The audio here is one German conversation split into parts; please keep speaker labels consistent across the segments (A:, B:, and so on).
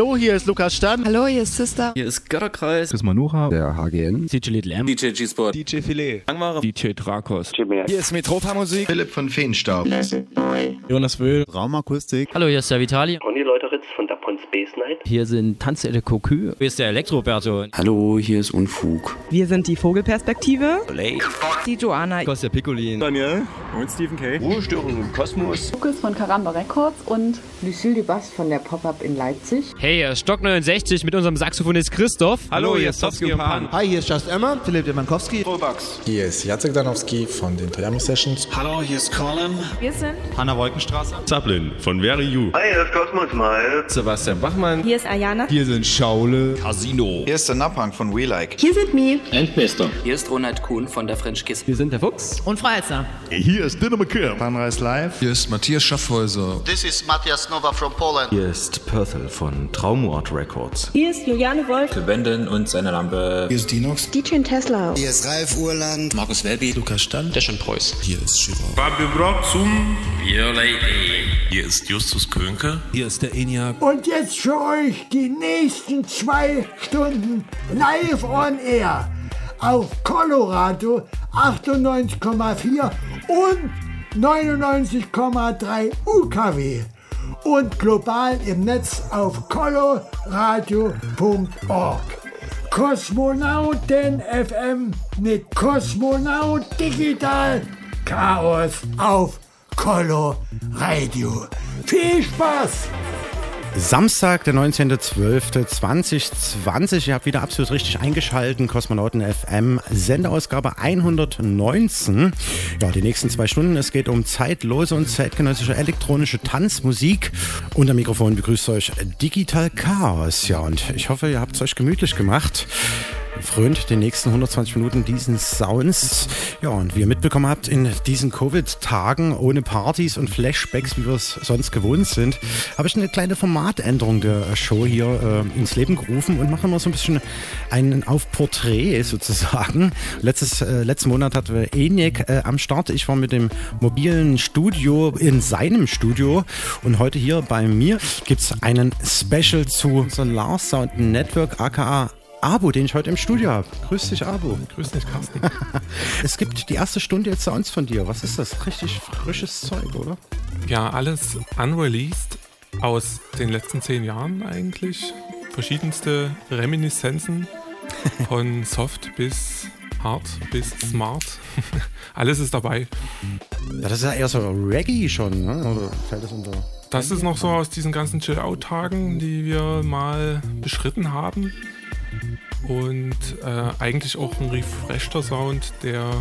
A: Hallo, hier ist Lukas Stern.
B: Hallo, hier ist Sister.
C: Hier ist Götterkreis.
D: Chris Manucha.
E: Der HGN.
C: DJ Little M.
F: DJ G-Sport.
G: DJ Filet.
C: Angmare. DJ Drakos.
G: Hier ist Metropa Musik.
D: Philipp von Feenstaub.
A: Jonas Wöhl.
D: Raumakustik.
C: Hallo, hier ist der Vitali.
H: Ronny Leuteritz von Dapon Space Night.
C: Hier sind Tanze de Cocu. Hier ist der Elektroberto.
F: Hallo, hier ist Unfug.
B: Wir sind die Vogelperspektive.
C: Lake.
B: Die Joanna.
C: Kostja Piccolin.
G: Daniel. Und Stephen K.
F: Ruhestörung im Kosmos.
I: Lukas von Karamba Records und
J: Lucille Dubas von der Pop-Up in Leipzig.
K: Hey, hier ist Stock 69 mit unserem Saxophonist Christoph.
G: Hallo, hier ist Sofsky und Pan.
A: Hi, hier ist Just Emma. Philipp Demankowski.
G: Rollbugs.
L: Hier ist Jacek Danowski von den Toyami Sessions.
M: Hallo, hier ist Colin.
I: wir sind
A: Hanna Wolkenstraße.
N: Zaplin von Very You.
H: Hi, hier ist Cosmos Mal.
F: Sebastian Bachmann.
I: Hier ist Ayana.
D: Hier sind Schaule.
N: Casino.
D: Hier ist der Napang von We Like.
I: Hier sind Mi.
M: Endbester.
F: Hier ist Ronald Kuhn von der French Kiss.
C: Wir sind der Fuchs.
B: Und Freizer.
N: Hier ist Dinner McKim.
A: Sunrise Live.
L: Hier ist Matthias Schaffhäuser.
O: This is Matthias Nova from Poland.
P: Hier ist Perthel von Traumort Records.
I: Hier ist Juliane Wolf.
M: Benden und seine Lampe.
L: Hier ist Dinox.
I: DJ Tesla.
O: Hier ist Ralf Urland.
M: Markus Welby.
L: Lukas Stand.
M: Deschon Preuß.
L: Hier ist Shiva.
N: Fabio Brock zum
M: Your Lady.
N: Hier ist Justus Könke.
L: Hier ist der ENIAC.
Q: Und jetzt für euch die nächsten zwei Stunden live on air auf Colorado 98,4 und 99,3 UKW und global im Netz auf coloradio.org. Kosmonauten FM mit Kosmonaut Digital Chaos auf Colo Radio. Viel Spaß!
R: Samstag, der 19.12.2020. Ihr habt wieder absolut richtig eingeschalten. Kosmonauten FM, Sendeausgabe 119. Ja, die nächsten zwei Stunden. Es geht um zeitlose und zeitgenössische elektronische Tanzmusik. Unter Mikrofon begrüßt euch Digital Chaos. Ja, und ich hoffe, ihr habt es euch gemütlich gemacht frönt den nächsten 120 Minuten diesen Sounds. Ja, und wie ihr mitbekommen habt, in diesen Covid-Tagen ohne Partys und Flashbacks, wie wir es sonst gewohnt sind, habe ich eine kleine Formatänderung der Show hier äh, ins Leben gerufen und mache immer so ein bisschen einen auf Porträt sozusagen. Letztes, äh, letzten Monat hatten wir ENIAC äh, am Start. Ich war mit dem mobilen Studio in seinem Studio und heute hier bei mir gibt es einen Special zu Solar Sound Network, aka Abo, den ich heute im Studio habe. Grüß dich, Abo.
G: Grüß dich, Carsten.
R: es gibt die erste Stunde jetzt Sounds von dir. Was ist das? Richtig frisches Zeug, oder?
G: Ja, alles unreleased aus den letzten zehn Jahren eigentlich. Verschiedenste Reminiszenzen von Soft bis Hard bis Smart. alles ist dabei.
R: Ja, das ist ja eher so Reggae schon, ne? oder fällt das unter?
G: Das ist noch so aus diesen ganzen Chill-Out-Tagen, die wir mal beschritten haben. Und äh, eigentlich auch ein refreshter Sound, der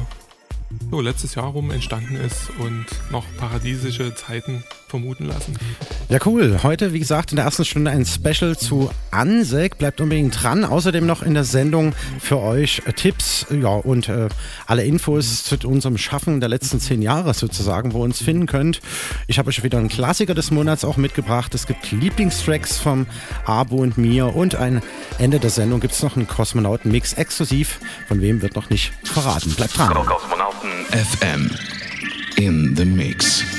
G: so letztes Jahr rum entstanden ist und noch paradiesische Zeiten vermuten lassen.
R: Ja, cool. Heute, wie gesagt, in der ersten Stunde ein Special zu Ansek. Bleibt unbedingt dran. Außerdem noch in der Sendung für euch Tipps ja, und äh, alle Infos zu unserem Schaffen der letzten zehn Jahre sozusagen, wo ihr uns finden könnt. Ich habe euch wieder einen Klassiker des Monats auch mitgebracht. Es gibt Lieblingstracks vom Abo und mir und ein Ende der Sendung gibt es noch einen Kosmonauten-Mix exklusiv. Von wem wird noch nicht verraten. Bleibt dran.
N: Kosmonauten
L: FM in the Mix.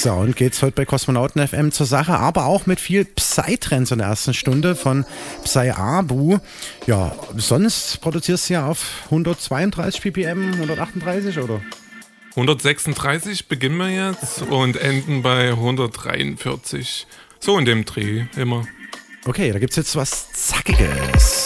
R: Reggae-Sound geht's heute bei Kosmonauten FM zur Sache, aber auch mit viel Psytrance in der ersten Stunde von Psy Abu. Ja, sonst produzierst du ja auf 132 ppm, 138 oder?
G: 136 beginnen wir jetzt und enden bei 143. So in dem Dreh immer.
R: Okay, da gibt's jetzt was Zackiges.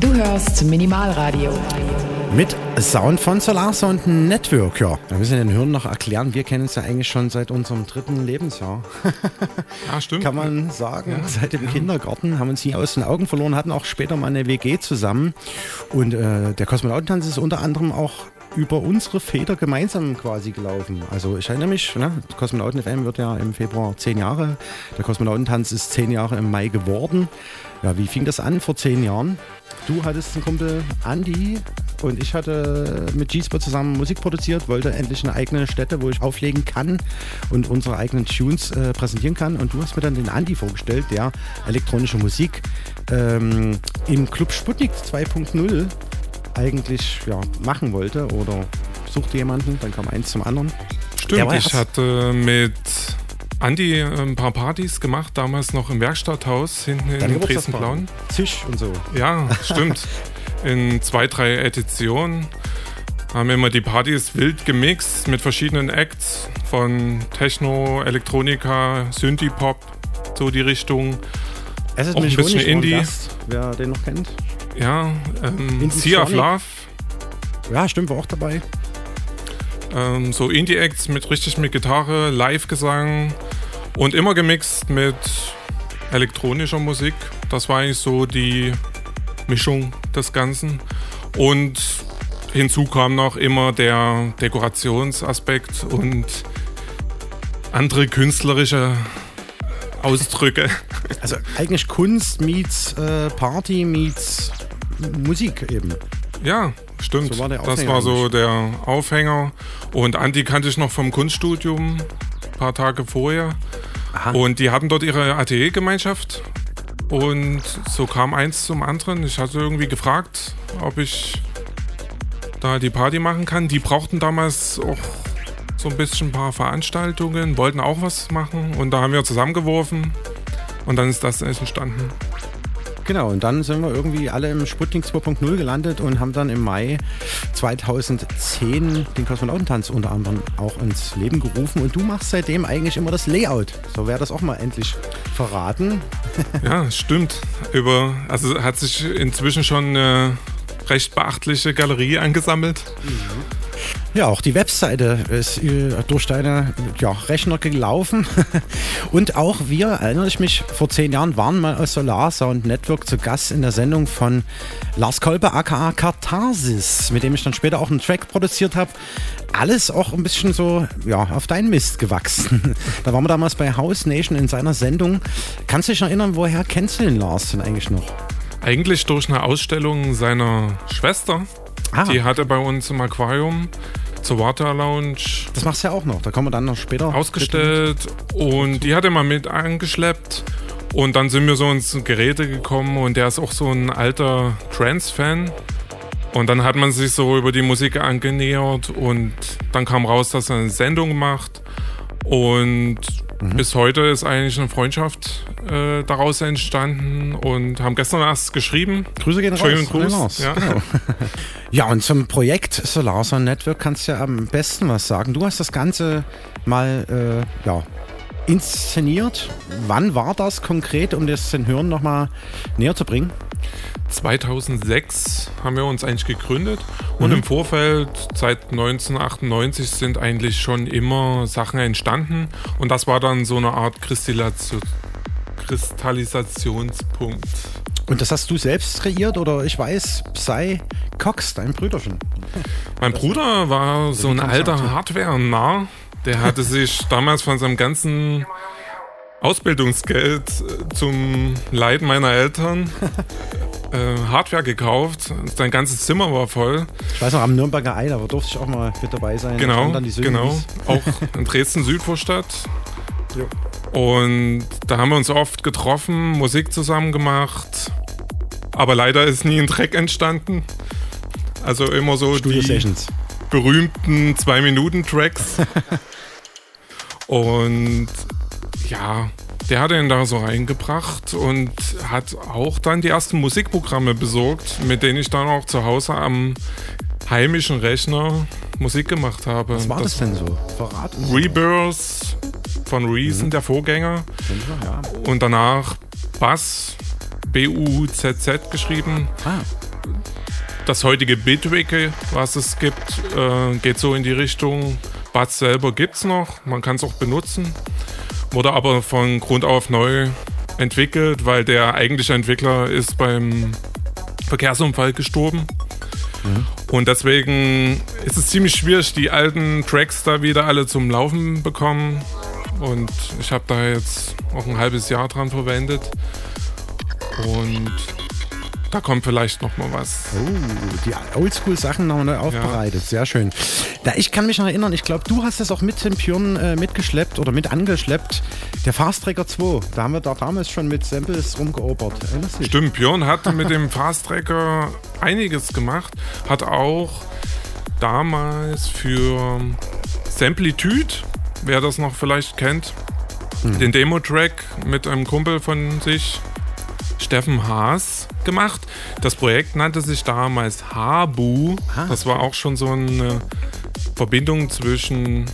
B: Du hörst Minimalradio.
R: Mit Sound von Solar Sound Network, ja. Wir müssen den Hörern noch erklären, wir kennen es ja eigentlich schon seit unserem dritten Lebensjahr.
G: ja, stimmt.
R: Kann man sagen, ja. seit dem ja. Kindergarten haben uns nie aus den Augen verloren, hatten auch später mal eine WG zusammen. Und äh, der Kosmonautentanz ist unter anderem auch über unsere Feder gemeinsam quasi gelaufen. Also ich erinnere mich, ne, Kosmonauten FM wird ja im Februar zehn Jahre. Der Kosmonautentanz ist zehn Jahre im Mai geworden. Ja, wie fing das an vor zehn Jahren? Du hattest einen Kumpel Andy und ich hatte mit G-Spot zusammen Musik produziert, wollte endlich eine eigene Stätte, wo ich auflegen kann und unsere eigenen Tunes äh, präsentieren kann. Und du hast mir dann den Andy vorgestellt, der elektronische Musik ähm, im Club Sputnik 2.0 eigentlich ja, machen wollte oder suchte jemanden, dann kam eins zum anderen.
G: Stimmt, ich hatte mit Andi ein paar Partys gemacht, damals noch im Werkstatthaus hinten in Dresden-Blauen.
R: Zisch und so.
G: Ja, stimmt. in zwei, drei Editionen haben immer die Partys wild gemixt mit verschiedenen Acts von Techno, Elektronika, Synthie-Pop, so die Richtung.
R: Es ist auch ein bisschen Indie. Gast, wer den noch kennt.
G: Ja, ähm, Sea of Love.
R: Ja, stimmt, war auch dabei.
G: Ähm, so Indie-Acts mit richtig mit Gitarre, Live-Gesang und immer gemixt mit elektronischer Musik. Das war eigentlich so die Mischung des Ganzen. Und hinzu kam noch immer der Dekorationsaspekt und andere künstlerische Ausdrücke.
R: Also eigentlich Kunst meets äh, Party meets Musik eben.
G: Ja, stimmt. So war das war so der Aufhänger. Und Andi kannte ich noch vom Kunststudium, ein paar Tage vorher. Aha. Und die hatten dort ihre Ateliergemeinschaft. Und so kam eins zum anderen. Ich hatte irgendwie gefragt, ob ich da die Party machen kann. Die brauchten damals auch so ein bisschen ein paar Veranstaltungen, wollten auch was machen. Und da haben wir zusammengeworfen. Und dann ist das entstanden.
R: Genau, und dann sind wir irgendwie alle im Sputnik 2.0 gelandet und haben dann im Mai 2010 den Kosmonautentanz unter anderem auch ins Leben gerufen. Und du machst seitdem eigentlich immer das Layout. So wäre das auch mal endlich verraten.
G: Ja, stimmt. Über, also hat sich inzwischen schon eine recht beachtliche Galerie angesammelt. Mhm.
R: Ja, auch die Webseite ist äh, durch deine ja, Rechner gelaufen. Und auch wir, erinnere ich mich, vor zehn Jahren waren mal aus Solar Sound Network zu Gast in der Sendung von Lars Kolbe aka Katharsis, mit dem ich dann später auch einen Track produziert habe. Alles auch ein bisschen so ja, auf deinen Mist gewachsen. Da waren wir damals bei House Nation in seiner Sendung. Kannst du dich erinnern, woher kennst du den Lars denn eigentlich noch?
G: Eigentlich durch eine Ausstellung seiner Schwester. Ah. Die hatte bei uns im Aquarium zur Water Lounge.
R: Das machst du ja auch noch, da kommen wir dann noch später.
G: Ausgestellt und die hat er mal mit angeschleppt. Und dann sind wir so ins Geräte gekommen und der ist auch so ein alter Trance-Fan. Und dann hat man sich so über die Musik angenähert und dann kam raus, dass er eine Sendung macht. Und Mhm. Bis heute ist eigentlich eine Freundschaft äh, daraus entstanden und haben gestern erst geschrieben.
R: Grüße gehen Schönen raus. Gruß. Ja. Genau. ja, und zum Projekt Solarson Network kannst du ja am besten was sagen. Du hast das Ganze mal äh, ja, inszeniert. Wann war das konkret, um das den Hörern nochmal näher zu bringen?
G: 2006 haben wir uns eigentlich gegründet und mhm. im Vorfeld seit 1998 sind eigentlich schon immer Sachen entstanden und das war dann so eine Art Kristallisation, Kristallisationspunkt.
R: Und das hast du selbst kreiert oder ich weiß, Psy Cox, dein Brüderchen?
G: Mein Bruder war so ein alter Hardware-Narr. Der hatte sich damals von seinem ganzen Ausbildungsgeld äh, zum Leid meiner Eltern äh, Hardware gekauft. Sein ganzes Zimmer war voll.
R: Ich weiß noch, am Nürnberger Ei, da durfte ich auch mal mit dabei sein.
G: Genau, genau. Auch in Dresden Südvorstadt. Jo. Und da haben wir uns oft getroffen, Musik zusammen gemacht. Aber leider ist nie ein Track entstanden. Also immer so
R: Studio
G: die
R: Sessions.
G: berühmten Zwei-Minuten-Tracks. Und ja, der hat ihn da so reingebracht und hat auch dann die ersten Musikprogramme besorgt, mit denen ich dann auch zu Hause am heimischen Rechner Musik gemacht habe.
R: Was war das, das denn so? Verraten
G: Rebirth von Reason, mhm. der Vorgänger. Ja. Und danach Bass, B-U-Z-Z geschrieben.
R: Ah.
G: Das heutige Bitwicke, was es gibt, äh, geht so in die Richtung. Buzz selber gibt es noch, man kann es auch benutzen. Wurde aber von Grund auf neu entwickelt, weil der eigentliche Entwickler ist beim Verkehrsunfall gestorben.
R: Mhm.
G: Und deswegen ist es ziemlich schwierig, die alten Tracks da wieder alle zum Laufen bekommen. Und ich habe da jetzt auch ein halbes Jahr dran verwendet. Und da kommt vielleicht noch mal was.
R: Oh, die Oldschool-Sachen nochmal neu aufbereitet. Ja. Sehr schön. Da, ich kann mich noch erinnern, ich glaube, du hast das auch mit dem Björn äh, mitgeschleppt oder mit angeschleppt. Der Fast Tracker 2. Da haben wir da damals schon mit Samples rumgeobert.
G: Stimmt, Björn hat mit dem Fast Tracker einiges gemacht. Hat auch damals für Samplitude, wer das noch vielleicht kennt, hm. den Demo-Track mit einem Kumpel von sich Steffen Haas gemacht. Das Projekt nannte sich damals Habu. Ah, das war auch schon so eine Verbindung zwischen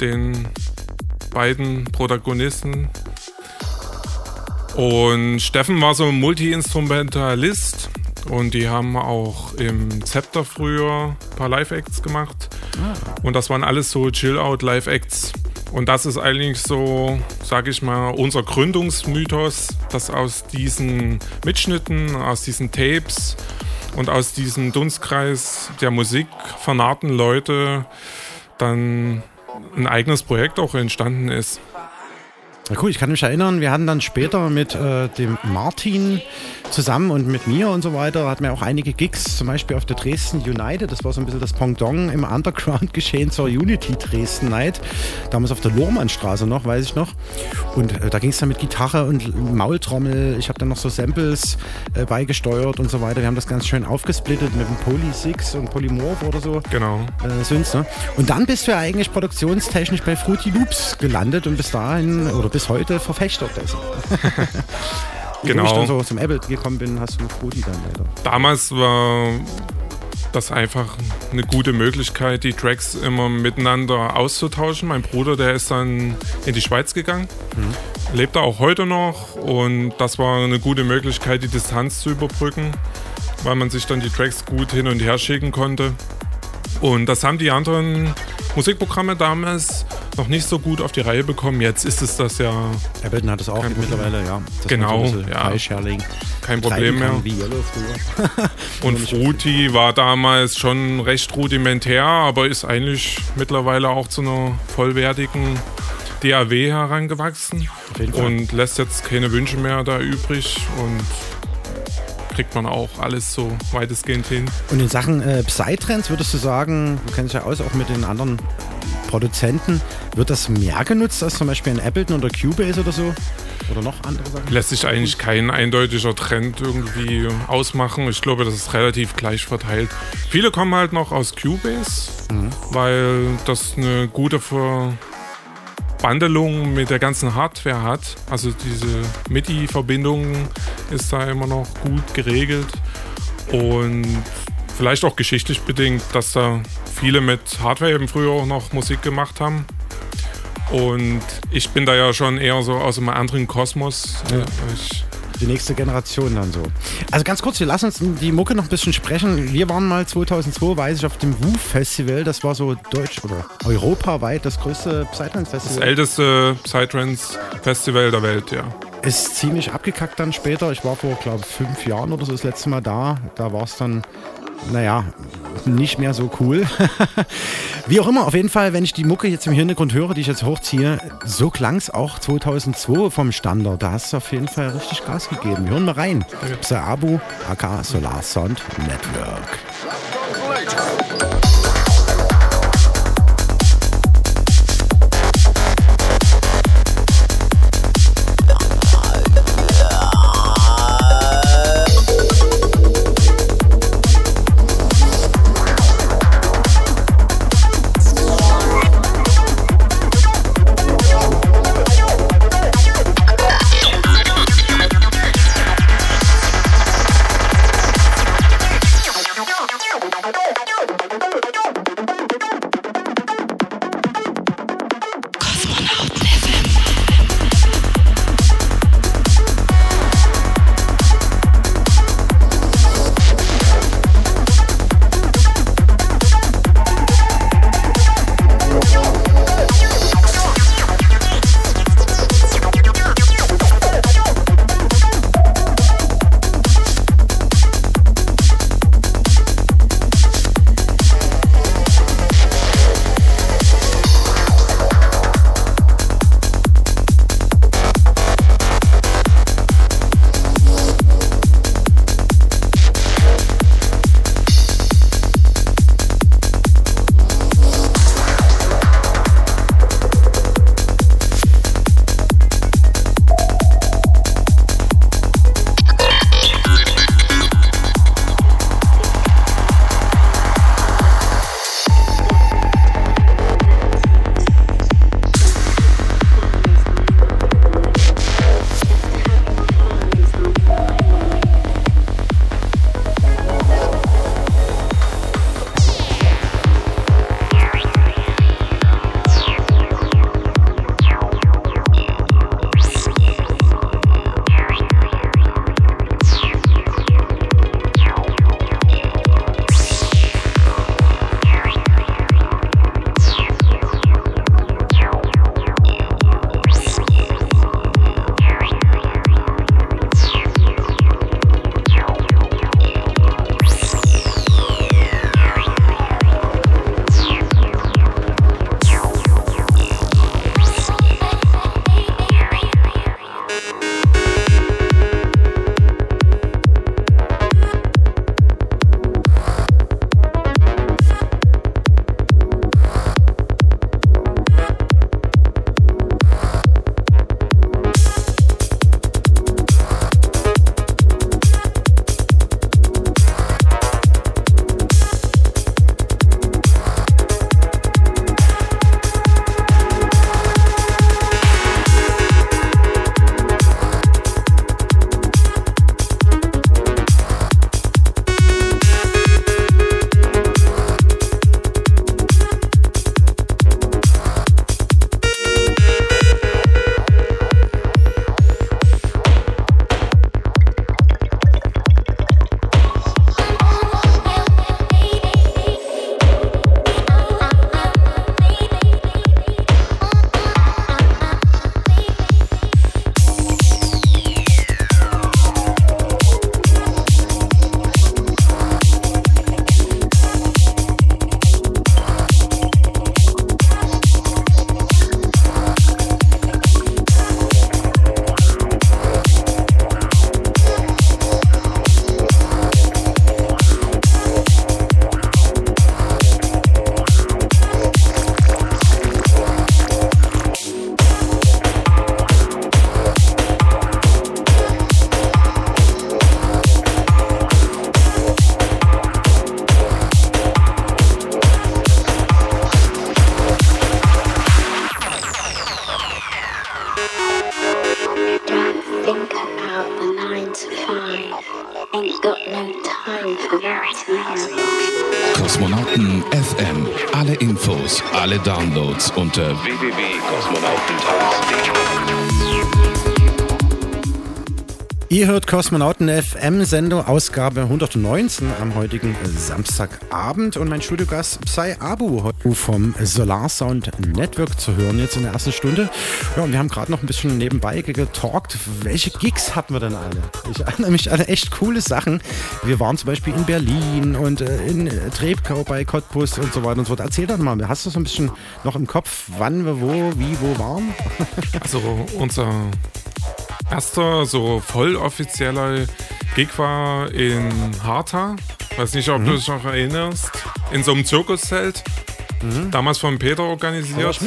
G: den beiden Protagonisten. Und Steffen war so ein Multi-Instrumentalist und die haben auch im Zepter früher ein paar Live-Acts gemacht. Ah. Und das waren alles so Chill-Out-Live-Acts. Und das ist eigentlich so, sage ich mal, unser Gründungsmythos, dass aus diesen Mitschnitten, aus diesen Tapes und aus diesem Dunstkreis der Musik vernarrten Leute dann ein eigenes Projekt auch entstanden ist.
R: Na cool, ich kann mich erinnern, wir hatten dann später mit äh, dem Martin zusammen und mit mir und so weiter, hatten wir auch einige Gigs, zum Beispiel auf der Dresden United, das war so ein bisschen das Pendant im Underground-Geschehen zur Unity Dresden Night, damals auf der Lohmannstraße noch, weiß ich noch. Und äh, da ging es dann mit Gitarre und Maultrommel, ich habe dann noch so Samples äh, beigesteuert und so weiter. Wir haben das ganz schön aufgesplittet mit dem Poly Six und Polymorph oder so.
G: Genau.
R: Äh, Synths, ne? Und dann bist du ja eigentlich produktionstechnisch bei Fruity Loops gelandet und bis dahin oder bis heute Verfechter dessen.
G: genau.
R: Wo ich dann so zum Apple gekommen bin, hast du Fruity dann leider.
G: Damals war das einfach eine gute Möglichkeit, die Tracks immer miteinander auszutauschen. Mein Bruder, der ist dann in die Schweiz gegangen, mhm. lebt da auch heute noch und das war eine gute Möglichkeit, die Distanz zu überbrücken, weil man sich dann die Tracks gut hin und her schicken konnte. Und das haben die anderen Musikprogramme damals noch nicht so gut auf die Reihe bekommen. Jetzt ist es das ja.
R: Ableton hat es auch mittlerweile, ja.
G: Das genau,
R: so
G: ja. Kein Problem mehr. Und Fruity war damals schon recht rudimentär, aber ist eigentlich mittlerweile auch zu einer vollwertigen DAW herangewachsen und lässt jetzt keine Wünsche mehr da übrig und kriegt man auch alles so weitestgehend hin.
R: Und in Sachen äh, Psytrance würdest du sagen, du kennst ja aus, auch mit den anderen Produzenten, wird das mehr genutzt als zum Beispiel in Ableton oder Cubase oder so? Oder noch andere Sachen?
G: Lässt sich eigentlich kein eindeutiger Trend irgendwie ausmachen. Ich glaube, das ist relativ gleich verteilt. Viele kommen halt noch aus Cubase, mhm. weil das eine gute Verbandelung mit der ganzen Hardware hat. Also diese MIDI-Verbindung ist da immer noch gut geregelt. Und vielleicht auch geschichtlich bedingt, dass da viele mit Hardware eben früher auch noch Musik gemacht haben. Und ich bin da ja schon eher so aus einem anderen Kosmos. Ja. Ich
R: die nächste Generation dann so. Also ganz kurz, wir lassen uns die Mucke noch ein bisschen sprechen. Wir waren mal 2002, weiß ich, auf dem WUF Festival. Das war so deutsch oder europaweit das größte Psytrance-Festival.
G: Das älteste Psytrance-Festival der Welt, ja.
R: Ist ziemlich abgekackt dann später. Ich war vor, glaube ich, fünf Jahren oder so das letzte Mal da. Da war es dann naja, nicht mehr so cool. Wie auch immer, auf jeden Fall, wenn ich die Mucke jetzt im Hintergrund höre, die ich jetzt hochziehe, so klang es auch 2002 vom Standard. Da hast du auf jeden Fall richtig Gas gegeben. Wir hören mal rein. Okay. Abu, aka Solar Sound Network.
L: Kosmonauten FM
R: Sendung Ausgabe 119 am heutigen Samstagabend und mein Studiogast Psy Abu vom Solar Sound Network zu hören jetzt in der ersten Stunde. Ja, und wir haben gerade noch ein bisschen nebenbei getalkt. Welche Gigs hatten wir denn alle? Ich erinnere mich an echt coole Sachen. Wir waren zum Beispiel in Berlin und äh, in Trebkau bei Cottbus und so weiter und so fort. Erzähl doch mal, hast du so ein bisschen noch im Kopf, wann wir wo, wie, wo waren?
G: Also unser erster so voll offizieller Gig war in Harta. Weiß nicht, ob
R: Mhm.
G: du dich noch erinnerst. In so einem Zirkuszelt.
R: Mhm.
G: Damals von Peter organisiert.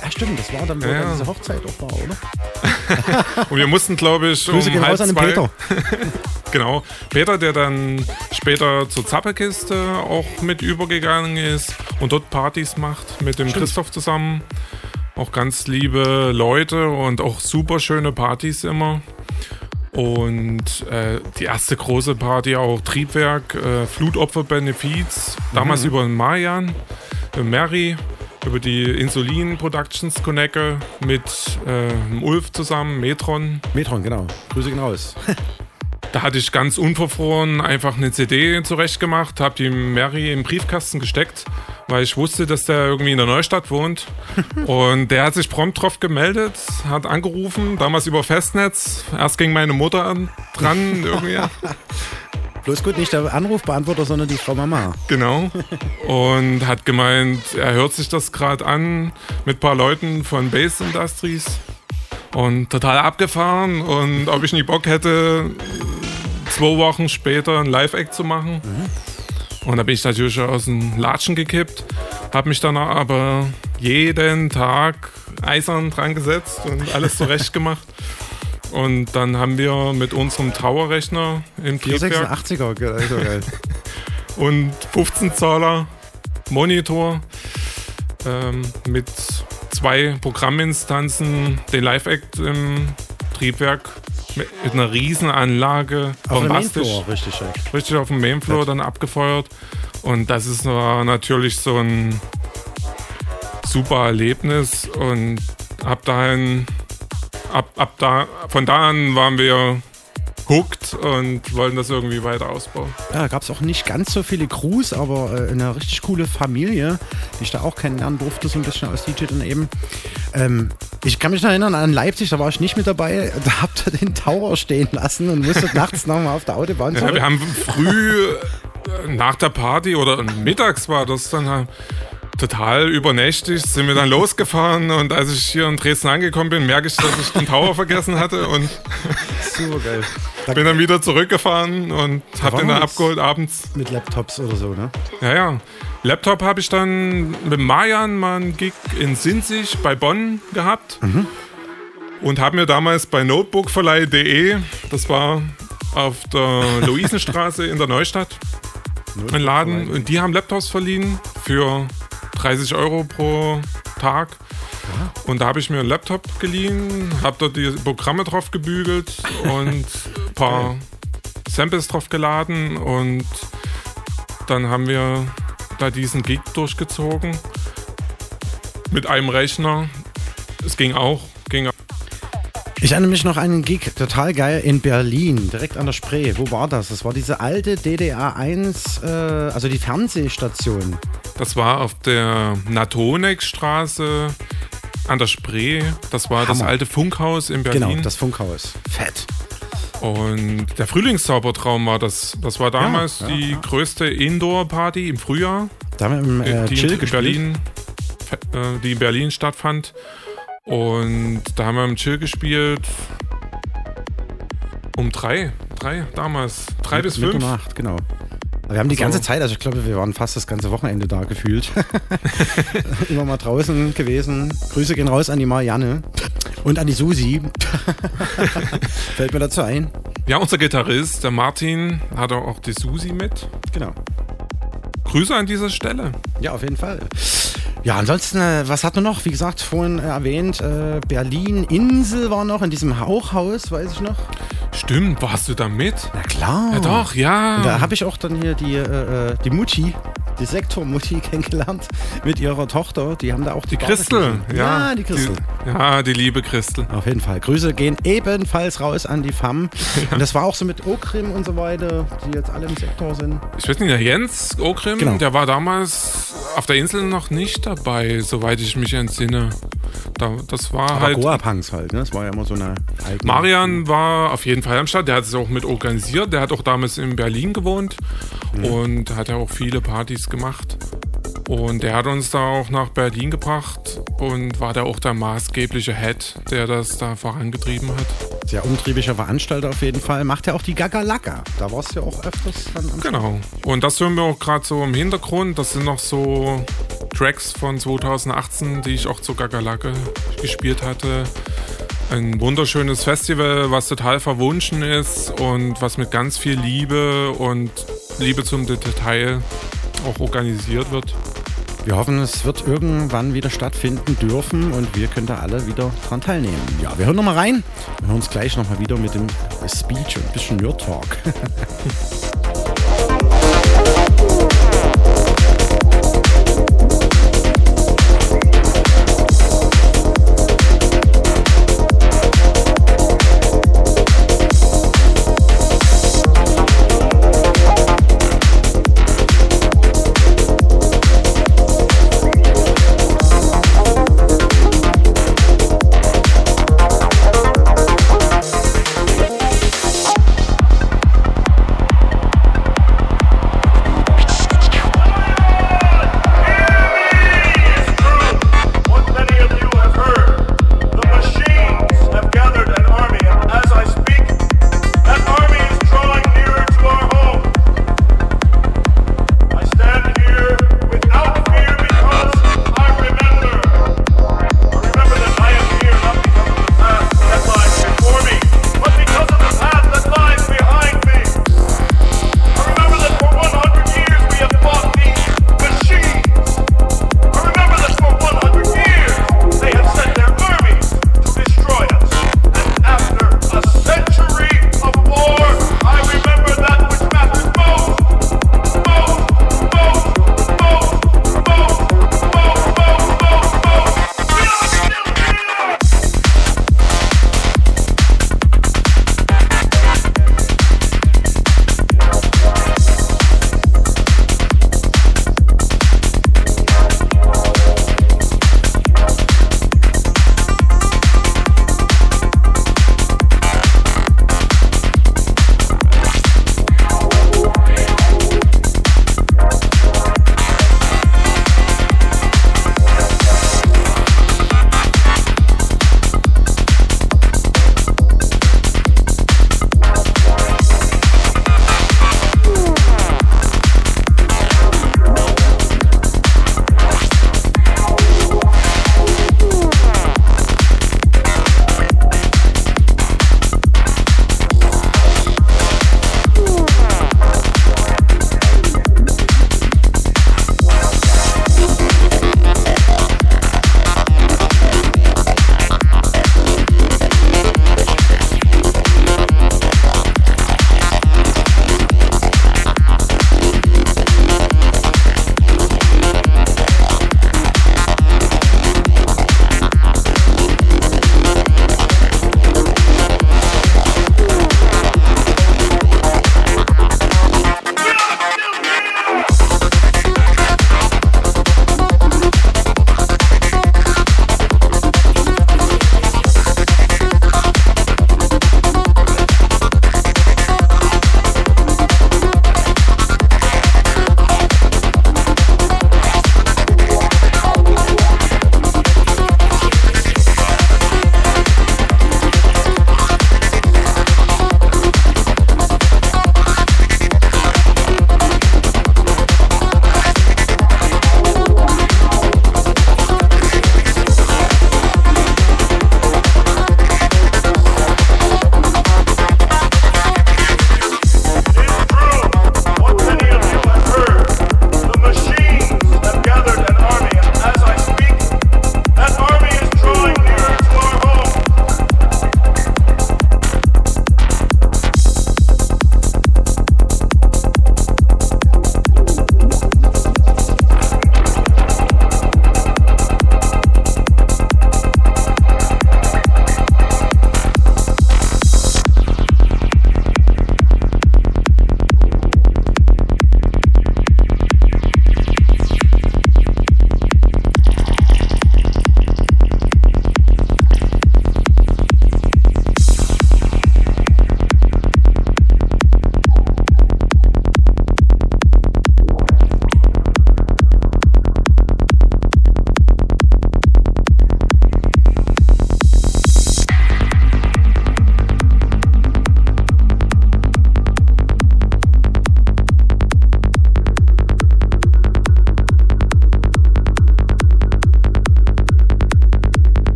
R: Ja, stimmt, das war dann,
G: Ja,
R: dann diese Hochzeit auch war, oder?
G: Und wir mussten, glaube ich,
R: Grüße
G: um halb
R: raus an den
G: zwei.
R: Peter.
G: genau. Peter, der dann später zur Zappelkiste auch mit übergegangen ist und dort Partys macht mit dem
R: Stimmt.
G: Christoph zusammen. Auch ganz liebe Leute und auch super schöne Partys immer. Und äh, die erste große Party auch Triebwerk, äh, Flutopfer Benefiz, damals
R: Mhm.
G: über den Marian, äh, Mary, über die Insulin Productions Connecke mit äh, Ulf zusammen, Metron.
R: Metron, genau. Grüße gehen raus.
G: Da hatte ich ganz unverfroren einfach eine CD zurechtgemacht, habe die Mary im Briefkasten gesteckt, weil ich wusste, dass der irgendwie in der Neustadt wohnt. Und der hat sich prompt drauf gemeldet, hat angerufen, damals über Festnetz. Erst ging meine Mutter an, dran irgendwie.
R: Bloß gut, nicht der Anrufbeantworter, sondern die Frau Mama.
G: Genau. Und hat gemeint, er hört sich das gerade an mit ein paar Leuten von Base Industries. Und total abgefahren. Und ob ich nicht Bock hätte, zwei Wochen später ein Live-Act zu machen. Und da bin ich natürlich aus dem Latschen gekippt. Habe mich dann aber jeden Tag eisern dran gesetzt und alles zurecht gemacht. Und dann haben wir mit unserem Tower-Rechner im Triebwerk
R: 486er, ge- also geil.
G: und 15 Zahler Monitor ähm, mit zwei Programminstanzen, den Live-Act im Triebwerk mit einer riesen Anlage,
R: Auf dem Mainfloor, richtig.
G: richtig auf dem Mainfloor dann abgefeuert. Und das ist war natürlich so ein super Erlebnis und ab dahin, ab, ab da, von da an waren wir hooked und wollten das irgendwie weiter ausbauen.
R: Ja, da gab es auch nicht ganz so viele Crews, aber äh, eine richtig coole Familie, die ich da auch kennenlernen durfte, so ein bisschen als DJ dann eben. Ähm, ich kann mich noch erinnern an Leipzig, da war ich nicht mit dabei. Da habt ihr den Tower stehen lassen und musstet nachts nochmal auf der Autobahn
G: Ja,
R: zurück.
G: wir haben früh äh, nach der Party oder mittags war das dann halt total übernächtig, sind wir dann losgefahren und als ich hier in Dresden angekommen bin, merke ich, dass ich den Tower vergessen hatte und
R: Super geil.
G: bin dann wieder zurückgefahren und hab
R: waren
G: den dann abgeholt abends.
R: Mit Laptops oder so, ne?
G: Ja, ja. Laptop habe ich dann mit Marian mal einen Gig in Sinzig bei Bonn gehabt und habe mir damals bei notebookverleih.de, das war auf der Luisenstraße in der Neustadt, einen Laden und die haben Laptops verliehen für 30 Euro pro Tag. Und da habe ich mir einen Laptop geliehen, habe dort die Programme drauf gebügelt und ein paar Samples drauf geladen und dann haben wir da diesen Gig durchgezogen mit einem Rechner. Es ging auch, ging auch.
R: Ich erinnere mich noch an einen Gig, total geil, in Berlin, direkt an der Spree. Wo war das? Das war diese alte DDR1, äh, also die Fernsehstation.
G: Das war auf der Natonek-Straße an der Spree. Das war das
R: Hammer.
G: alte Funkhaus in Berlin.
R: Genau, das Funkhaus. Fett.
G: Und der Frühlingszaubertraum war das. Das war damals
R: ja,
G: die größte Indoor-Party im Frühjahr,
R: Da haben wir im äh,
G: die
R: Chill
G: in
R: gespielt.
G: Berlin, äh, die in Berlin stattfand. Und da haben wir im Chill gespielt. Um drei, drei damals, drei bis fünf.
R: Mitternacht, genau. Aber Wir haben die
G: So.
R: ganze Zeit, also ich glaube, wir waren fast das ganze Wochenende da gefühlt. Immer mal draußen gewesen. Grüße gehen raus an die Marianne und an die Susi. Fällt mir dazu ein.
G: Ja, unser Gitarrist, der Martin, hat auch die Susi mit.
R: Genau.
G: Grüße an dieser Stelle.
R: Ja, auf jeden Fall. Ja, ansonsten, äh, was hatten wir noch? Wie gesagt, vorhin äh, erwähnt, äh, Berlin, Insel war noch in diesem Hauchhaus, weiß ich noch.
G: Stimmt, warst du da mit?
R: Na klar.
G: Ja doch, ja.
R: Und da habe ich auch dann hier die, die Mutti, die Sektor-Mutti kennengelernt mit ihrer Tochter. Die haben da auch die,
G: Die Christel, ja.
R: Ja, die Christel.
G: Die, ja, die liebe Christel.
R: Auf jeden Fall. Grüße gehen ebenfalls raus an die FAM. Und das war auch so mit Okrim und so weiter, die jetzt alle im Sektor sind.
G: Ich weiß nicht, der Jens Okrim,
R: Genau.
G: der war damals auf der Insel noch nicht dabei, soweit ich mich entsinne. Da, das war
R: Aber
G: halt.
R: Goa-Punks halt, ne? Das war ja immer so eine eigene.
G: Marian war auf jeden Fall am Start, der hat es auch mit organisiert, der hat auch damals in Berlin gewohnt
R: Mhm.
G: und hat ja auch viele Partys gemacht. Und der hat uns da auch nach Berlin gebracht und war da auch der maßgebliche Head, der das da vorangetrieben hat.
R: Sehr umtriebiger Veranstalter auf jeden Fall. Macht ja auch die Gagalaka. Da warst du ja auch öfters am
G: Genau. Und das hören wir auch gerade so im Hintergrund. Das sind noch so Tracks von 2018, die ich auch zu Gagalake gespielt hatte. Ein wunderschönes Festival, was total verwunschen ist und was mit ganz viel Liebe und Liebe zum Detail auch organisiert wird.
R: Wir hoffen, es wird irgendwann wieder stattfinden dürfen und wir können da alle wieder dran teilnehmen. Ja, wir hören nochmal rein. Wir hören uns gleich nochmal wieder mit dem Speech und ein bisschen Nerd Talk.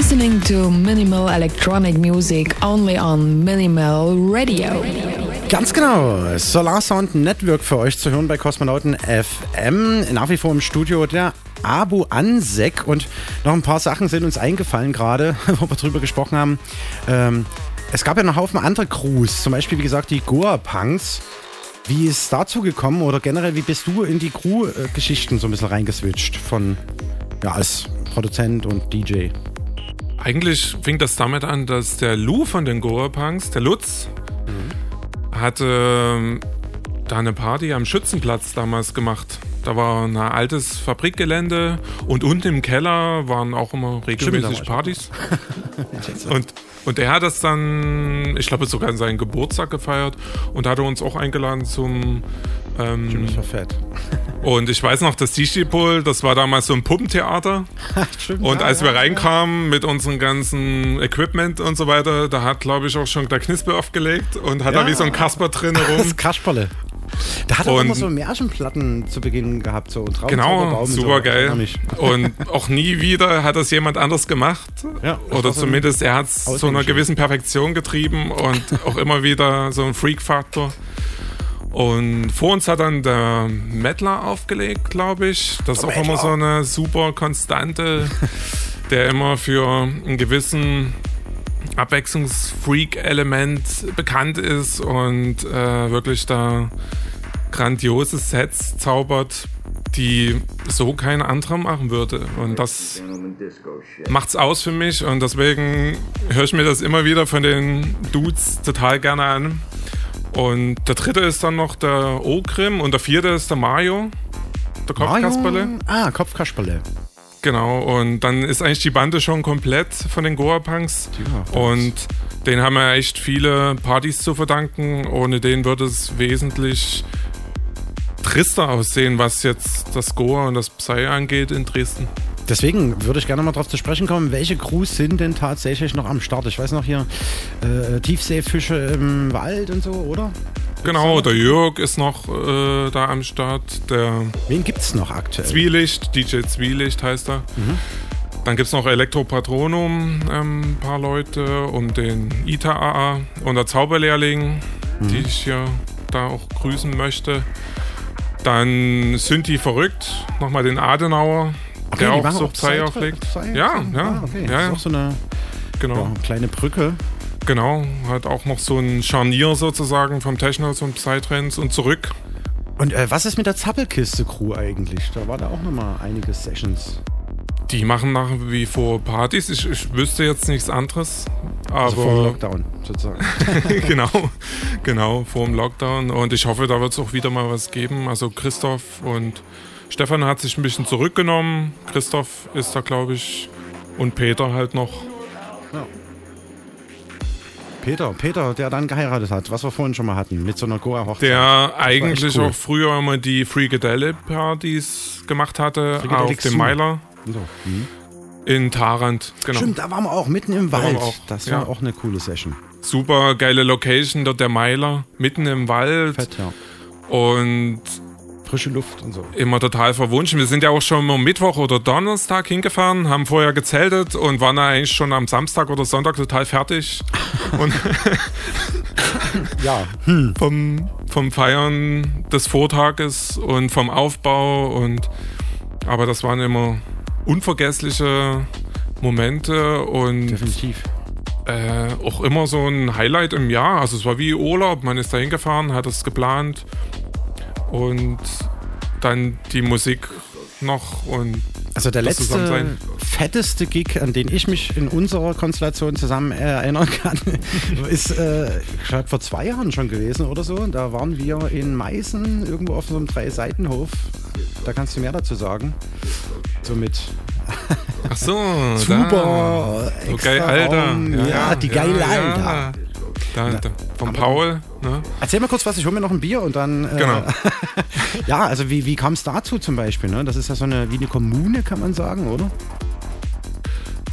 B: listening to minimal electronic music only on Minimal Radio.
R: Ganz genau. Solar Sound Network für euch zu hören bei Kosmonauten FM. Nach wie vor im Studio der Abu Ansek und noch ein paar Sachen sind uns eingefallen gerade, wo wir drüber gesprochen haben. Ähm, es gab ja noch einen Haufen andere Crews, zum Beispiel wie gesagt die Goa Punks. Wie ist es dazu gekommen oder generell wie bist du in die Crew-Geschichten so ein bisschen reingeswitcht von ja als Produzent und DJ?
G: Eigentlich fing das damit an, dass der Lou von den Goa Punks, der Lutz, mhm. hatte ähm, da eine Party am Schützenplatz damals gemacht. Da war ein altes Fabrikgelände und unten im Keller waren auch immer regelmäßig Partys. und, und er hat das dann, ich glaube, sogar in seinen Geburtstag gefeiert und hatte uns auch eingeladen zum. Ähm,
R: war fett.
G: Und ich weiß noch, das Dischipol, das war damals so ein Puppentheater. Und als wir reinkamen mit unserem ganzen Equipment und so weiter, da hat, glaube ich, auch schon der Knispel aufgelegt und hat
R: Ja.
G: da wie so ein Kasper drin rum.
R: Das Kasperle. Da hat er auch immer so Märchenplatten zu Beginn gehabt, so Traum
G: Genau, super geil. Und auch nie wieder hat das jemand anders gemacht.
R: Ja,
G: Oder zumindest er hat es zu einer gewissen Perfektion getrieben und auch immer wieder so ein Freak-Faktor. Und vor uns hat dann der Mettler aufgelegt, glaube ich. Das ist auch immer so eine super Konstante, der immer für einen gewissen Abwechslungsfreak-Element bekannt ist und äh, wirklich da grandiose Sets zaubert, die so kein anderer machen würde. Und das macht's aus für mich und deswegen höre ich mir das immer wieder von den Dudes total gerne an. Und der dritte ist dann noch der Ogrim und der vierte ist der Mario, der Kopfkasperle.
R: Ah, Kopfkasperle.
G: Genau, und dann ist eigentlich die Bande schon komplett von den Goa-Punks. Und denen haben wir echt viele Partys zu verdanken. Ohne den würde es wesentlich trister aussehen, was jetzt das Goa und das Psy angeht in Dresden.
R: Deswegen würde ich gerne mal darauf zu sprechen kommen, welche Crews sind denn tatsächlich noch am Start? Ich weiß noch hier äh, Tiefseefische im Wald und so, oder?
G: Genau, der Jörg ist noch äh, da am Start. Der
R: Wen gibt's noch aktuell?
G: Zwielicht, DJ Zwielicht heißt er. Dann gibt es noch Elektropatronum, ähm, ein paar Leute und den ITA AA und der Zauberlehrling, die ich ja da auch grüßen möchte. Dann Synthi verrückt, nochmal den Adenauer,
R: Okay,
G: der auch Psy- auflegt. Ja, ja,
R: Ah, okay.
G: ja,
R: Das ist
G: ja.
R: auch so eine
G: genau.
R: ja, kleine Brücke.
G: Genau, hat auch noch so ein Scharnier sozusagen vom Techno zum Psytrance und zurück.
R: Und äh, was ist mit der Zappelkiste-Crew eigentlich? Da war da auch nochmal einige Sessions.
G: Die machen nach wie vor Partys. Ich, ich wüsste jetzt nichts anderes. Aber
R: Also vor dem Lockdown sozusagen.
G: genau, genau, vor dem Lockdown. Und ich hoffe, da wird es auch wieder mal was geben. Also Christoph und Stefan hat sich ein bisschen zurückgenommen. Christoph ist da, glaube ich, und Peter halt noch.
R: Peter, Peter, der dann geheiratet hat, was wir vorhin schon mal hatten, mit so einer Goa-Hochzeit.
G: Der eigentlich cool. auch früher immer die Freakadelic-Partys gemacht hatte auf dem Meiler. So. Mhm. In Tarant, genau.
R: Stimmt, da waren wir auch mitten im Wald. Da auch, das war ja. auch eine coole Session.
G: Super geile Location, dort der Meiler, mitten im Wald.
R: Fett, ja.
G: Und
R: frische Luft und so.
G: Immer total verwunschen. Wir sind ja auch schon am Mittwoch oder Donnerstag hingefahren, haben vorher gezeltet und waren eigentlich schon am Samstag oder Sonntag total fertig. und
R: ja.
G: Hm. Vom, vom Feiern des Vortages und vom Aufbau und aber das waren immer unvergessliche Momente und
R: definitiv.
G: Äh, auch immer so ein Highlight im Jahr. Also es war wie Urlaub, man ist da hingefahren, hat es geplant und dann die Musik noch und
R: also der letzte fetteste Gig, an den ich mich in unserer Konstellation zusammen erinnern kann, ist äh, vor zwei Jahren schon gewesen oder so. Da waren wir in Meißen irgendwo auf so einem Drei-Seitenhof. Da kannst du mehr dazu sagen. So mit
G: Ach so,
R: super.
G: Da. Okay, Alter.
R: Ja, ja, die geile ja, Alter.
G: Da, da, von Paul. Ne?
R: Erzähl mal kurz was, ich hole mir noch ein Bier und dann.
G: Äh, genau.
R: ja, also wie, wie kam es dazu zum Beispiel? Ne? Das ist ja so eine wie eine Kommune, kann man sagen, oder?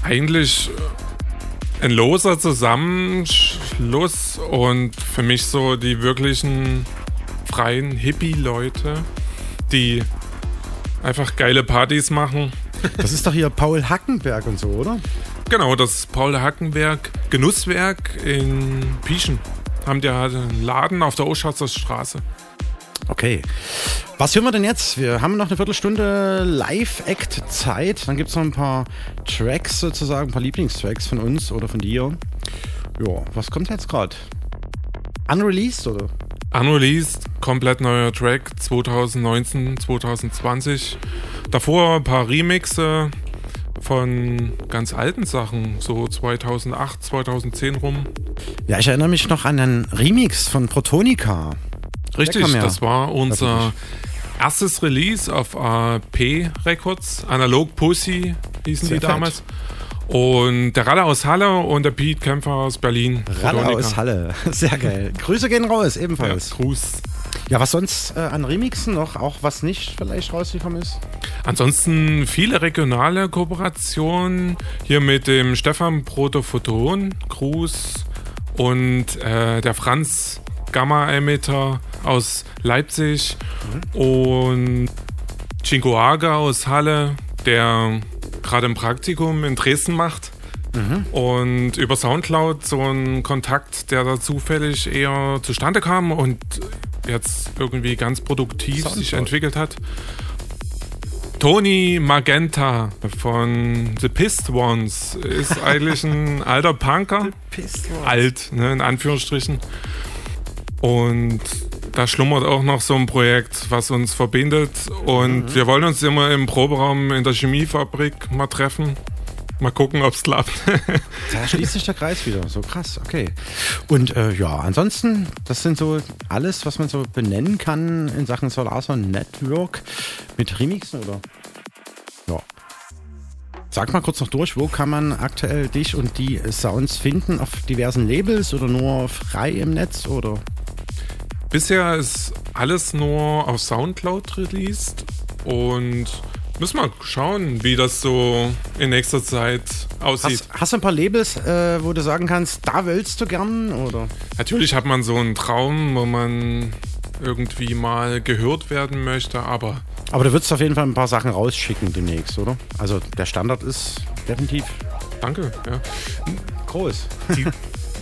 G: Eigentlich ein loser Zusammenschluss und für mich so die wirklichen freien Hippie-Leute, die einfach geile Partys machen.
R: Das ist doch hier Paul Hackenberg und so, oder?
G: Genau, das Paul Hackenberg Genusswerk in Pieschen. Haben die einen Laden auf der Oschatzer Straße.
R: Okay. Was hören wir denn jetzt? Wir haben noch eine Viertelstunde Live-Act-Zeit. Dann gibt es noch ein paar Tracks sozusagen, ein paar Lieblingstracks von uns oder von dir. Ja, was kommt jetzt gerade? Unreleased oder?
G: Unreleased, komplett neuer Track 2019, 2020. Davor ein paar Remixe von ganz alten Sachen, so 2008, 2010 rum.
R: Ja, ich erinnere mich noch an einen Remix von Protonica.
G: Richtig, ja das war unser erstes Release auf AP Records. Analog Pussy hießen Sehr die damals. Und der Ralle aus Halle und der Pete Kämpfer aus Berlin.
R: Ralle aus Halle, sehr geil. Grüße gehen raus, ebenfalls.
G: Ja, Gruß.
R: Ja, was sonst äh, an Remixen noch, auch was nicht vielleicht rausgekommen ist?
G: Ansonsten viele regionale Kooperationen. Hier mit dem Stefan Protophoton, Gruß und äh, der Franz Gamma-Emitter aus Leipzig mhm. und Chincoaga aus Halle, der gerade ein Praktikum in Dresden macht. Mhm. Und über Soundcloud so ein Kontakt, der da zufällig eher zustande kam und jetzt irgendwie ganz produktiv Soundcloud. sich entwickelt hat. Tony Magenta von The Pissed Ones ist eigentlich ein alter Punker. Alt, ne, in Anführungsstrichen. Und da schlummert auch noch so ein Projekt, was uns verbindet. Und mhm. wir wollen uns immer im Proberaum in der Chemiefabrik mal treffen. Mal gucken, ob es klappt.
R: da schließt sich der Kreis wieder. So krass, okay. Und äh, ja, ansonsten, das sind so alles, was man so benennen kann in Sachen Solarson Network mit Remixen oder? Ja. Sag mal kurz noch durch, wo kann man aktuell dich und die Sounds finden? Auf diversen Labels oder nur frei im Netz oder?
G: Bisher ist alles nur auf Soundcloud released und Müssen wir schauen, wie das so in nächster Zeit aussieht.
R: Hast, hast du ein paar Labels, äh, wo du sagen kannst, da willst du gern? Oder?
G: Natürlich hat man so einen Traum, wo man irgendwie mal gehört werden möchte, aber.
R: Aber du würdest auf jeden Fall ein paar Sachen rausschicken demnächst, oder? Also der Standard ist definitiv.
G: Danke, ja.
R: Groß.
G: Die,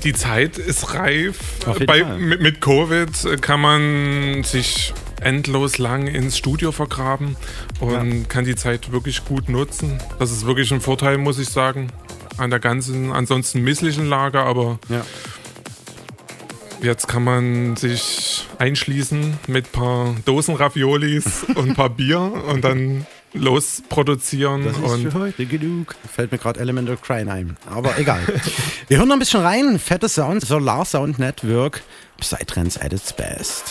G: die Zeit ist reif. Bei, mit, mit Covid kann man sich endlos lang ins Studio vergraben und ja. kann die Zeit wirklich gut nutzen. Das ist wirklich ein Vorteil, muss ich sagen, an der ganzen, ansonsten misslichen Lage, aber
R: ja.
G: jetzt kann man sich einschließen mit ein paar Dosen Raviolis und ein paar Bier und dann losproduzieren.
R: Das ist und für heute genug. Fällt mir gerade Elemental Crime ein. Aber egal. Wir hören noch ein bisschen rein. Fette Sound, Solar Sound Network. Psytrance at its best.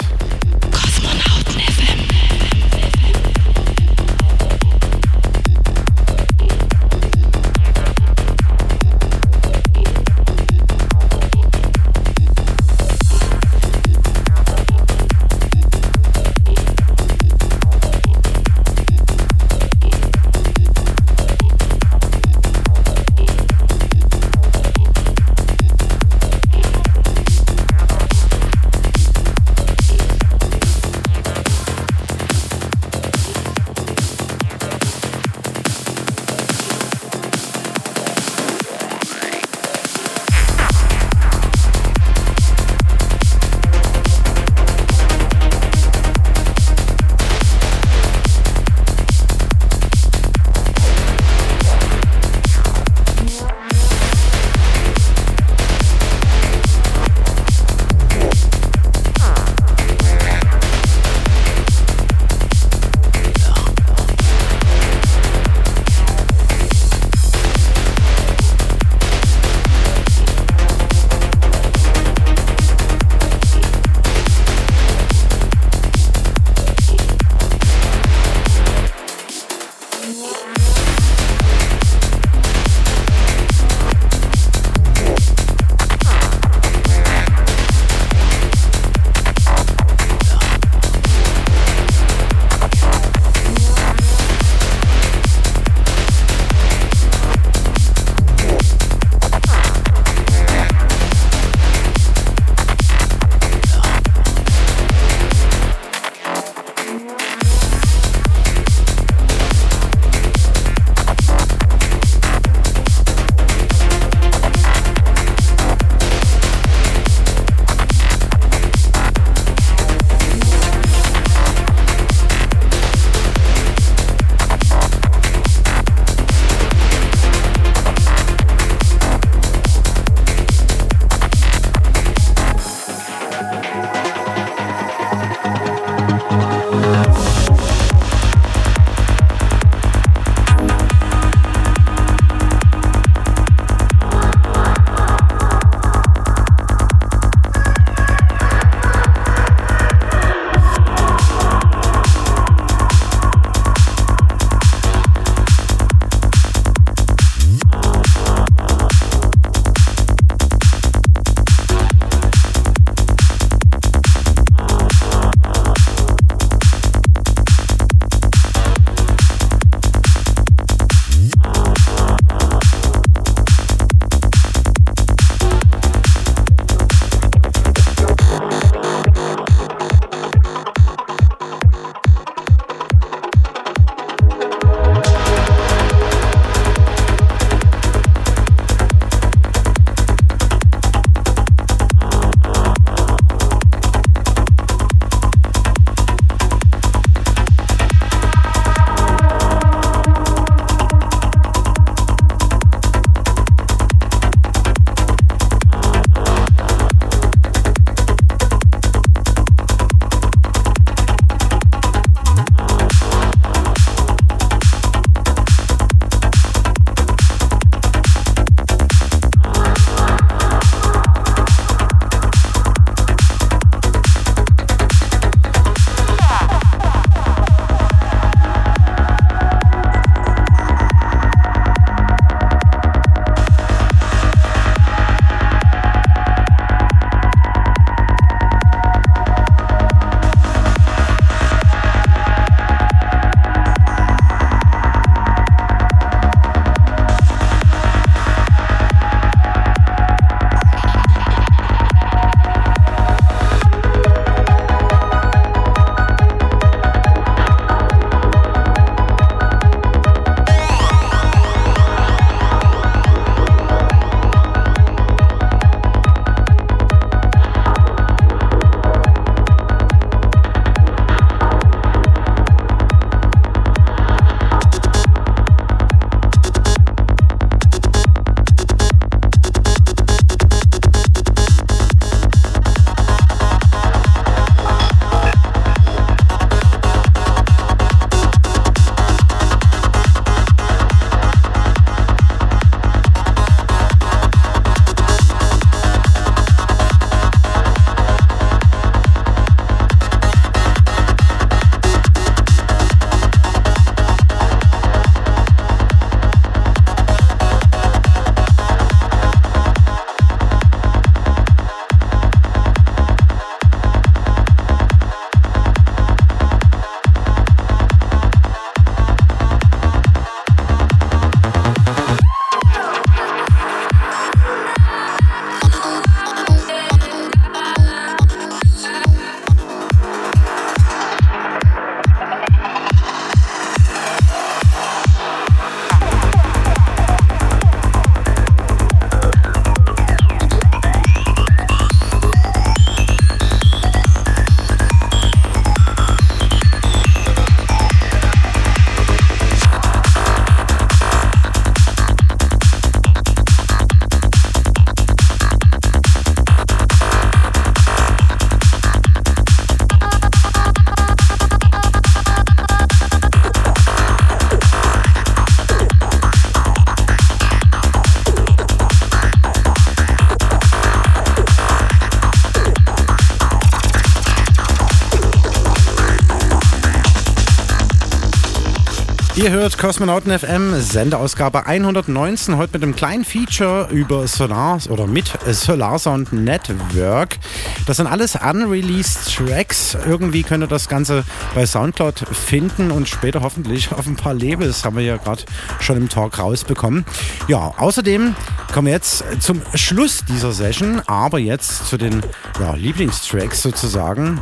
R: Ihr hört Kosmonauten FM, Sendeausgabe 119, heute mit einem kleinen Feature über Solar oder mit Solar Sound Network. Das sind alles unreleased Tracks. Irgendwie könnt ihr das Ganze bei Soundcloud finden und später hoffentlich auf ein paar Labels, haben wir ja gerade schon im Talk rausbekommen. Ja, außerdem kommen wir jetzt zum Schluss dieser Session, aber jetzt zu den ja, Lieblingstracks sozusagen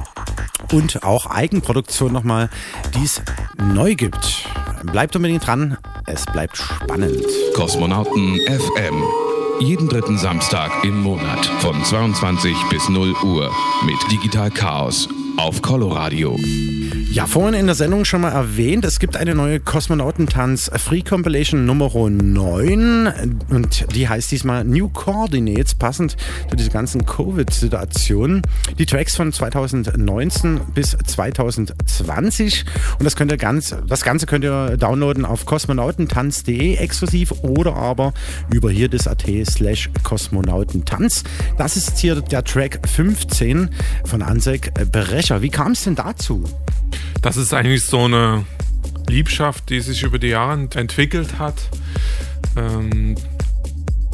R: und auch Eigenproduktion nochmal, die es neu gibt. Bleibt unbedingt dran, es bleibt spannend.
L: Kosmonauten FM. Jeden dritten Samstag im Monat von 22 bis 0 Uhr mit Digital Chaos auf Coloradio.
R: Ja, vorhin in der Sendung schon mal erwähnt, es gibt eine neue Kosmonautentanz Free Compilation Nummer 9 und die heißt diesmal New Coordinates, passend zu dieser ganzen Covid-Situation. Die Tracks von 2019 bis 2020 und das könnt ihr ganz, das Ganze könnt ihr downloaden auf kosmonautentanz.de exklusiv oder aber über hier das AT slash Kosmonautentanz. Das ist hier der Track 15 von Ansek Brecher. Wie kam es denn dazu?
G: Das ist eigentlich so eine Liebschaft, die sich über die Jahre entwickelt hat. Ähm,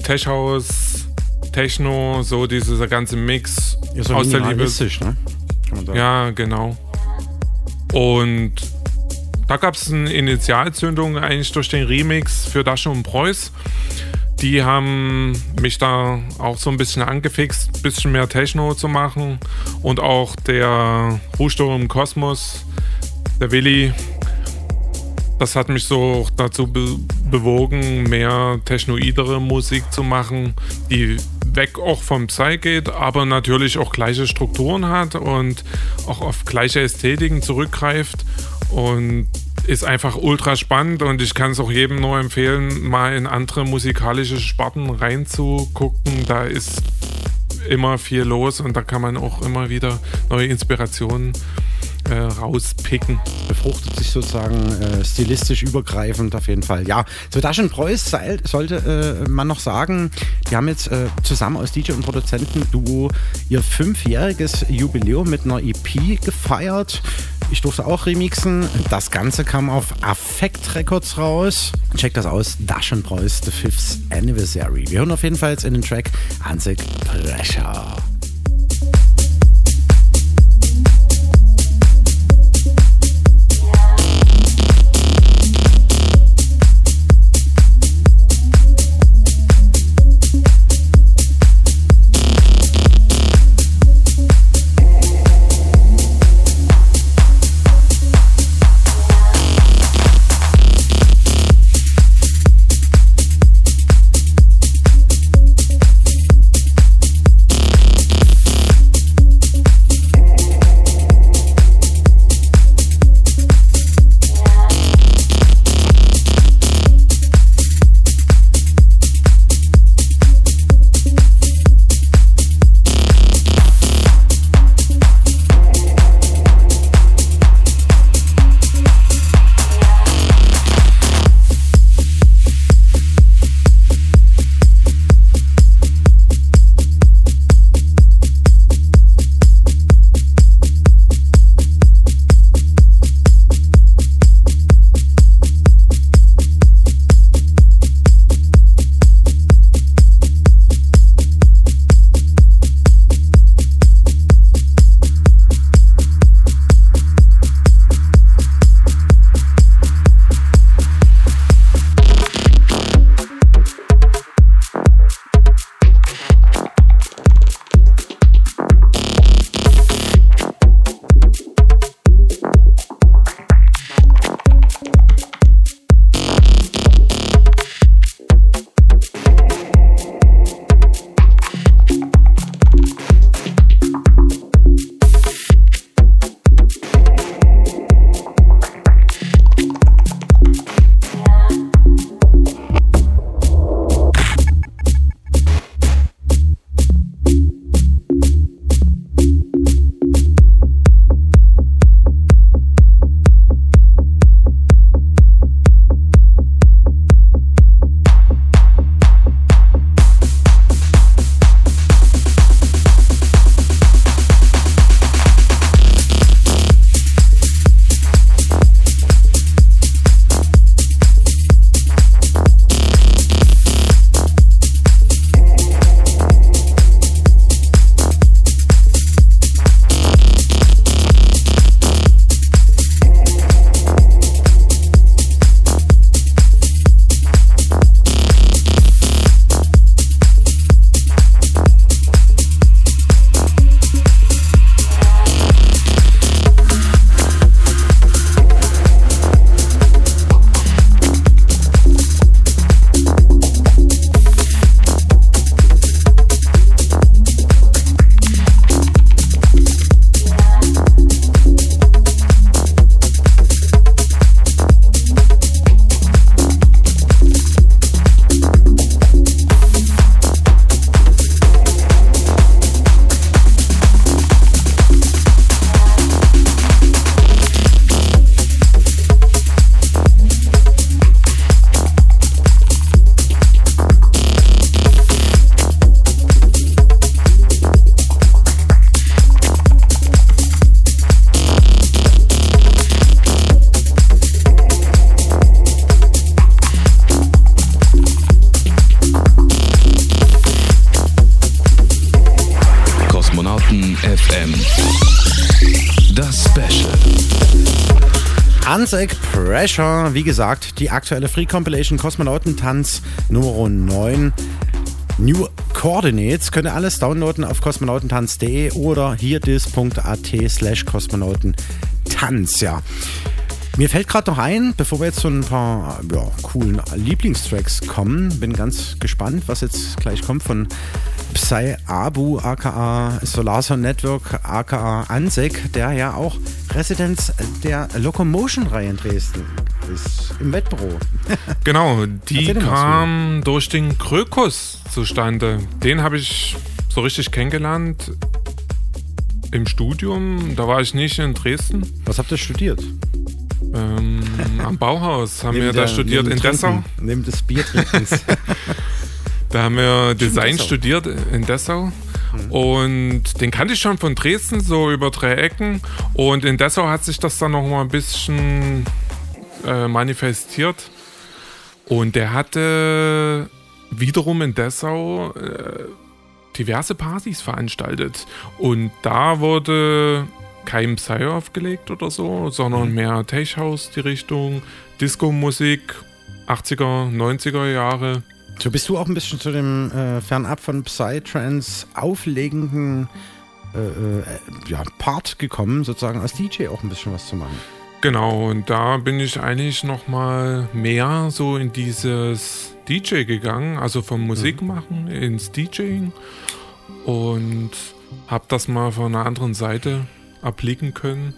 G: Tech House, Techno, so dieser ganze Mix
R: ja, so
G: aus der Liebe.
R: Ne?
G: Ja, genau. Und da gab es eine Initialzündung eigentlich durch den Remix für Dasche und Preuß. Die haben mich da auch so ein bisschen angefixt, ein bisschen mehr Techno zu machen. Und auch der Ruhsturm im Kosmos, der Willi, das hat mich so dazu be bewogen, mehr technoidere Musik zu machen, die weg auch vom Psy geht, aber natürlich auch gleiche Strukturen hat und auch auf gleiche Ästhetiken zurückgreift. Und ist einfach ultra spannend und ich kann es auch jedem nur empfehlen, mal in andere musikalische Sparten reinzugucken. Da ist immer viel los und da kann man auch immer wieder neue Inspirationen äh, rauspicken.
R: Befruchtet sich sozusagen äh, stilistisch übergreifend auf jeden Fall. Ja, zu Daschen Preuß sollte äh, man noch sagen, die haben jetzt äh, zusammen aus DJ und Produzentenduo ihr fünfjähriges Jubiläum mit einer EP gefeiert. Ich durfte auch remixen. Das Ganze kam auf Affect Records raus. Checkt das aus. Daschen Preuß, The Fifth Anniversary. Wir hören auf jeden Fall jetzt in den Track Hansik Brecher. Pressure, wie gesagt, die aktuelle Free Compilation Kosmonautentanz Nummer 9. New Coordinates könnt ihr alles downloaden auf kosmonautentanz.de oder hier dis.at slash kosmonautentanz. Ja. Mir fällt gerade noch ein, bevor wir jetzt zu ein paar ja, coolen Lieblingstracks kommen, bin ganz gespannt, was jetzt gleich kommt von Psy Abu aka Solarson Network aka Ansek, der ja auch Residenz der Locomotion-Reihe in Dresden ist, im Wettbüro.
G: Genau, die kam durch den Krökus zustande. Den habe ich so richtig kennengelernt im Studium. Da war ich nicht in Dresden.
R: Was habt ihr studiert?
G: Ähm, am Bauhaus haben wir da studiert in Dessau.
R: Neben des Biertrinkens.
G: da haben wir Design studiert in Dessau. Und den kannte ich schon von Dresden, so über drei Ecken. Und in Dessau hat sich das dann noch mal ein bisschen äh, manifestiert. Und der hatte wiederum in Dessau äh, diverse Partys veranstaltet. Und da wurde kein Psy aufgelegt oder so, sondern mehr Tech House die Richtung, Disco-Musik, 80er, 90er Jahre.
R: So bist du auch ein bisschen zu dem äh, fernab von Psytrance auflegenden äh, äh, ja, Part gekommen, sozusagen als DJ auch ein bisschen was zu machen.
G: Genau, und da bin ich eigentlich nochmal mehr so in dieses DJ gegangen, also vom Musik machen mhm. ins DJing und habe das mal von einer anderen Seite erblicken können,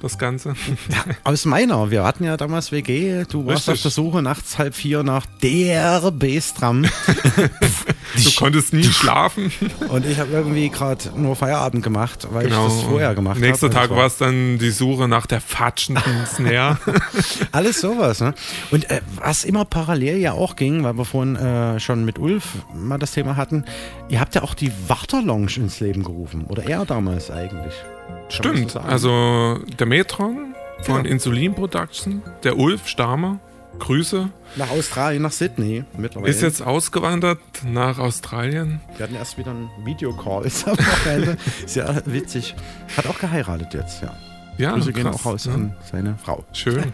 G: das Ganze.
R: Ja, aus meiner. Wir hatten ja damals WG. Du warst auf der Suche nachts halb vier nach der Bassdrum.
G: du konntest nie schlafen.
R: Und ich habe irgendwie gerade nur Feierabend gemacht, weil genau. ich das vorher gemacht habe.
G: Nächster Tag war es dann die Suche nach der fatschenden Snare.
R: Alles sowas. Ne? Und äh, was immer parallel ja auch ging, weil wir vorhin äh, schon mit Ulf mal das Thema hatten, ihr habt ja auch die Warterlounge ins Leben gerufen. Oder er damals eigentlich.
G: Stimmt, so also der Metron von ja. Insulin Production, der Ulf Stamer, Grüße.
R: Nach Australien, nach Sydney
G: mittlerweile. Ist jetzt ausgewandert nach Australien.
R: Wir hatten erst wieder einen Videocall ist am Wochenende. Sehr witzig. Hat auch geheiratet jetzt, ja.
G: Ja,
R: Grüße krass, gehen auch raus ja. an seine Frau.
G: Schön.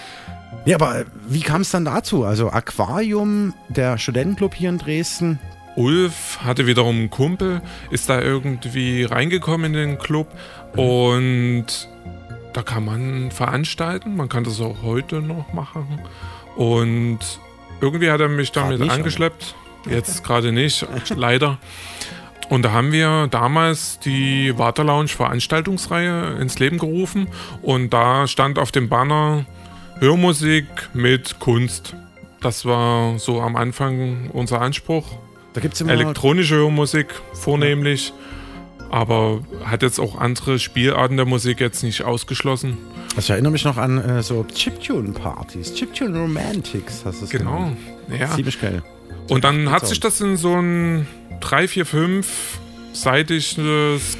R: ja, aber wie kam es dann dazu? Also Aquarium, der Studentenclub hier in Dresden,
G: Ulf hatte wiederum einen Kumpel, ist da irgendwie reingekommen in den Club und da kann man veranstalten. Man kann das auch heute noch machen. Und irgendwie hat er mich damit nicht, angeschleppt. Oder? Jetzt gerade nicht, leider. Und da haben wir damals die Water Lounge Veranstaltungsreihe ins Leben gerufen. Und da stand auf dem Banner Hörmusik mit Kunst. Das war so am Anfang unser Anspruch.
R: Da gibt's immer
G: elektronische Hörmusik vornehmlich, aber hat jetzt auch andere Spielarten der Musik jetzt nicht ausgeschlossen.
R: Also ich erinnere mich noch an äh, so Chiptune-Partys, Chiptune-Romantics hast du es
G: Genau,
R: genannt.
G: ja.
R: Ziemlich geil.
G: Und dann hat sich das in so ein 3, 4, 5 seitiges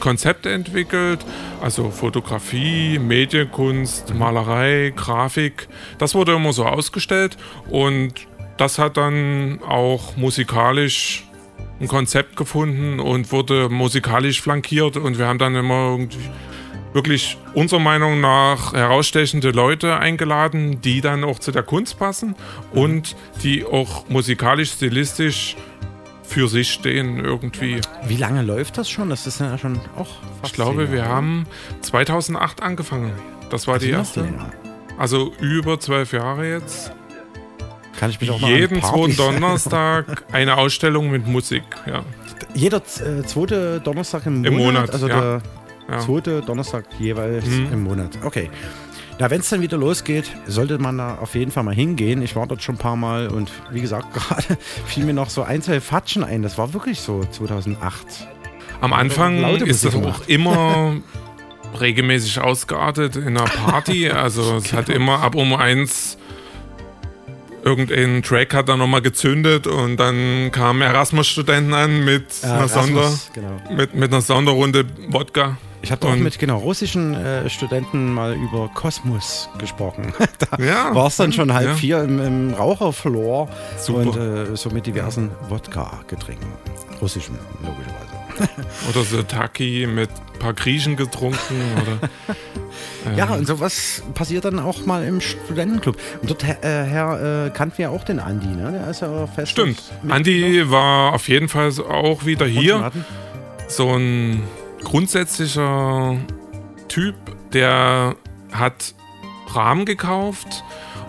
G: Konzept entwickelt, also Fotografie, Medienkunst, Malerei, Grafik. Das wurde immer so ausgestellt und das hat dann auch musikalisch ein Konzept gefunden und wurde musikalisch flankiert und wir haben dann immer wirklich unserer Meinung nach herausstechende Leute eingeladen, die dann auch zu der Kunst passen und die auch musikalisch, stilistisch für sich stehen irgendwie.
R: Wie lange läuft das schon? Das ist ja schon auch
G: Ich glaube, wir haben 2008 angefangen. Das war also die erste. Also über zwölf Jahre jetzt.
R: Kann ich mich auch
G: mal Jeden zweiten Donnerstag eine Ausstellung mit Musik, ja.
R: Jeder äh, zweite Donnerstag im,
G: Im
R: Monat?
G: Monat
R: also
G: ja.
R: der ja. zweite Donnerstag jeweils mhm. im Monat. Okay. Na, wenn es dann wieder losgeht, sollte man da auf jeden Fall mal hingehen. Ich war dort schon ein paar Mal und wie gesagt, gerade fiel mir noch so ein, zwei Fatschen ein. Das war wirklich so 2008.
G: Am Anfang ist das auch immer regelmäßig ausgeartet in einer Party. Also es genau. hat immer ab um eins irgendein Track hat dann nochmal gezündet und dann kamen Erasmus-Studenten an mit, ja, einer Erasmus, Sonder, genau. mit, mit einer Sonderrunde Wodka.
R: Ich habe auch mit genau russischen äh, Studenten mal über Kosmos gesprochen. da
G: ja,
R: war es dann schon halb ja. vier im, im Raucherflor und äh, so mit diversen Wodka-Getränken. Russischen, logischerweise.
G: oder so Taki mit ein paar Griechen getrunken oder.
R: Ähm. Ja, und sowas passiert dann auch mal im Studentenclub. Und dort, äh, Herr, äh, kannten wir auch den Andi, ne? Der ist ja fest.
G: Stimmt. Andi war auf jeden Fall auch wieder hier. So ein grundsätzlicher Typ, der hat Rahmen gekauft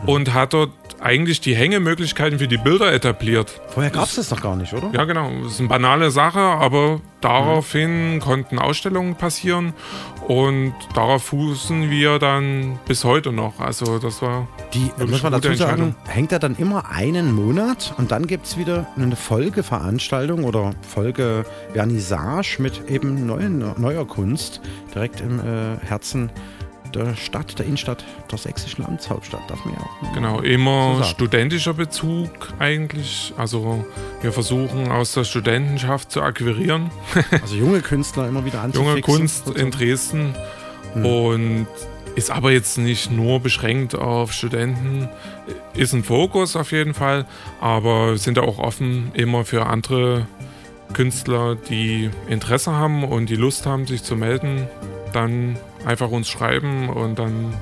G: und hat dort eigentlich die Hängemöglichkeiten für die Bilder etabliert.
R: Vorher gab es das doch gar nicht, oder?
G: Ja, genau. Das ist eine banale Sache, aber daraufhin mhm. konnten Ausstellungen passieren und darauf fußen wir dann bis heute noch. Also das war.
R: Die, muss man dazu sagen, hängt er dann immer einen Monat und dann gibt es wieder eine Folgeveranstaltung oder Folgevernissage mit eben neuen, neuer Kunst direkt im äh, Herzen der Stadt, der Innenstadt der sächsischen Amtshauptstadt, darf man ja auch.
G: Genau, immer so studentischer Bezug eigentlich. Also wir versuchen aus der Studentenschaft zu akquirieren.
R: also junge Künstler immer wieder anzufixen.
G: Junge Kunst in Dresden. Hm. Und ist aber jetzt nicht nur beschränkt auf Studenten, ist ein Fokus auf jeden Fall, aber sind auch offen immer für andere Künstler, die Interesse haben und die Lust haben, sich zu melden, dann einfach uns schreiben und dann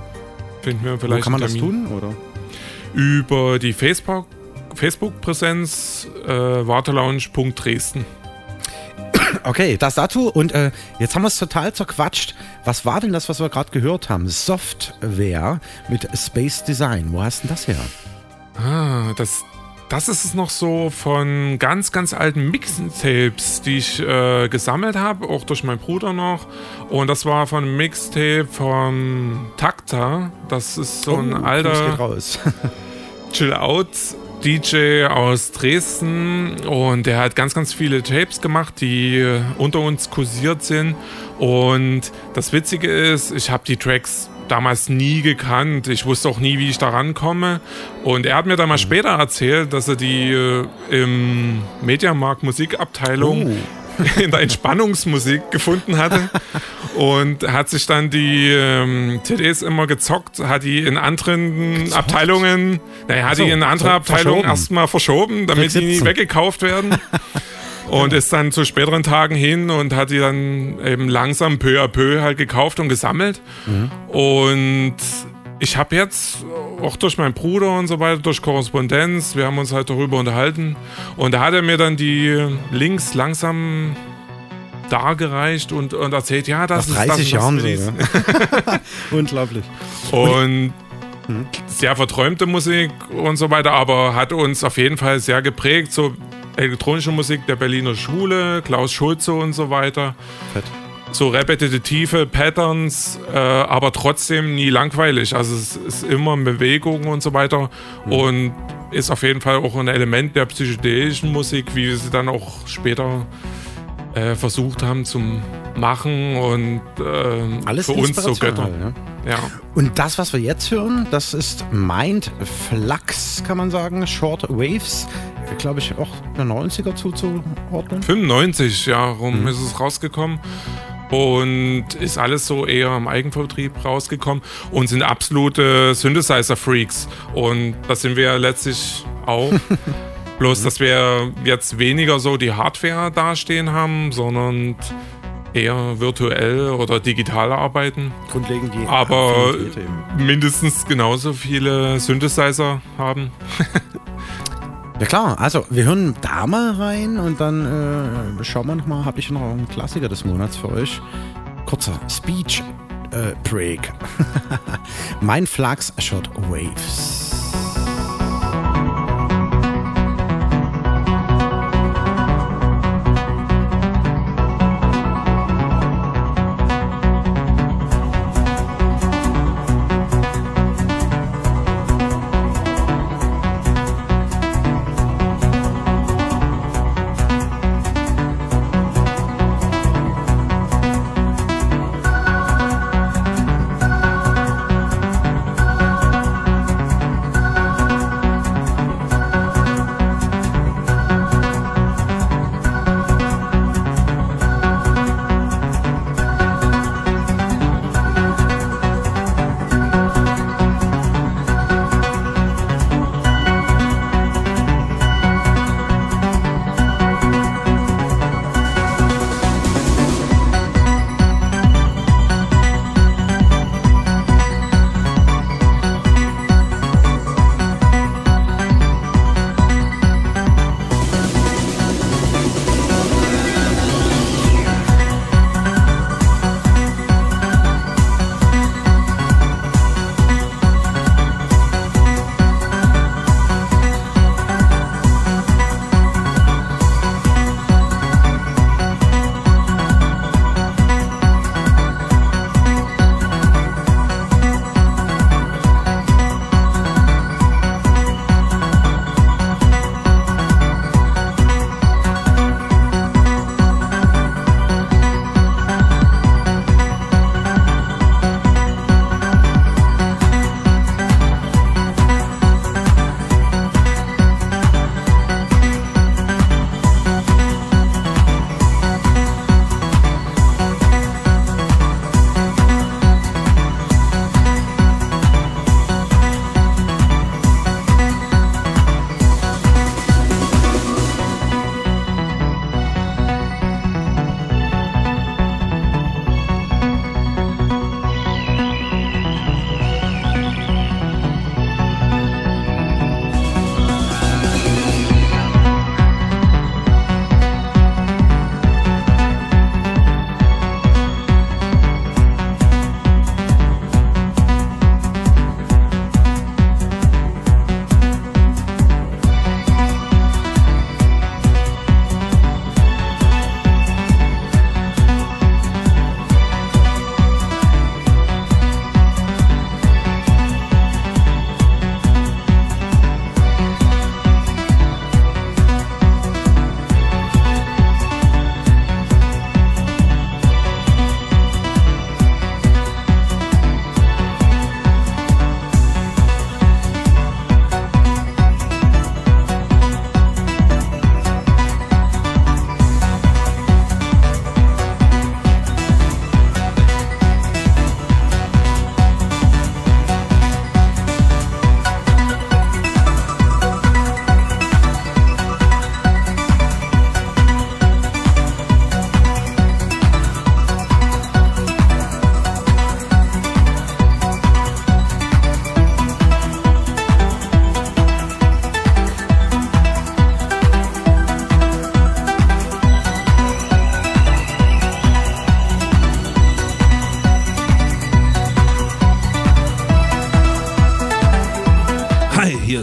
G: finden wir vielleicht.
R: Wo kann man das tun, oder?
G: Über die Facebook, Facebook-Präsenz äh, wartelounge.dresden.
R: Okay, das dazu. Und äh, jetzt haben wir es total zerquatscht. Was war denn das, was wir gerade gehört haben? Software mit Space Design. Wo hast du denn das her?
G: Ah, das, das ist noch so von ganz, ganz alten Mixtapes, die ich äh, gesammelt habe, auch durch meinen Bruder noch. Und das war von einem Mixtape von Takta. Das ist so ein
R: oh,
G: alter Chill-Out. DJ aus Dresden und der hat ganz, ganz viele Tapes gemacht, die unter uns kursiert sind. Und das Witzige ist, ich habe die Tracks damals nie gekannt. Ich wusste auch nie, wie ich da rankomme. Und er hat mir dann mal später erzählt, dass er die äh, im Mediamarkt Musikabteilung oh. in der Entspannungsmusik gefunden hatte und hat sich dann die ähm, CDs immer gezockt, hat die in anderen gezockt? Abteilungen, naja, hat so, die in andere Abteilungen erstmal verschoben, damit die nie weggekauft werden. Und ist dann zu späteren Tagen hin und hat die dann eben langsam peu à peu halt gekauft und gesammelt. Mhm. Und ich habe jetzt auch durch meinen Bruder und so weiter, durch Korrespondenz, wir haben uns halt darüber unterhalten. Und da hat er mir dann die Links langsam dargereicht und, und erzählt, ja, das
R: Nach 30
G: ist
R: das, Jahren so, ja. Unglaublich.
G: Und sehr verträumte Musik und so weiter, aber hat uns auf jeden Fall sehr geprägt. So elektronische Musik der Berliner Schule, Klaus Schulze und so weiter. Fett. So repetitive Patterns, äh, aber trotzdem nie langweilig. Also es ist immer Bewegung und so weiter. Mhm. Und ist auf jeden Fall auch ein Element der psychedelischen Musik, wie wir sie dann auch später äh, versucht haben zu machen und äh,
R: Alles
G: für uns so Götter.
R: Ne? Ja. Und das, was wir jetzt hören, das ist Mind Flux, kann man sagen, Short Waves, glaube ich auch der 90er zuzuordnen.
G: 95, ja, rum mhm. ist es rausgekommen und ist alles so eher im Eigenvertrieb rausgekommen und sind absolute Synthesizer-Freaks und das sind wir letztlich auch. Bloß, dass wir jetzt weniger so die Hardware dastehen haben, sondern eher virtuell oder digital arbeiten.
R: Grundlegend die.
G: Aber mindestens genauso viele Synthesizer haben.
R: ja klar, also wir hören da mal rein und dann äh, schauen wir nochmal, habe ich noch einen Klassiker des Monats für euch. Kurzer Speech äh, Break. mein Flux Shot Waves.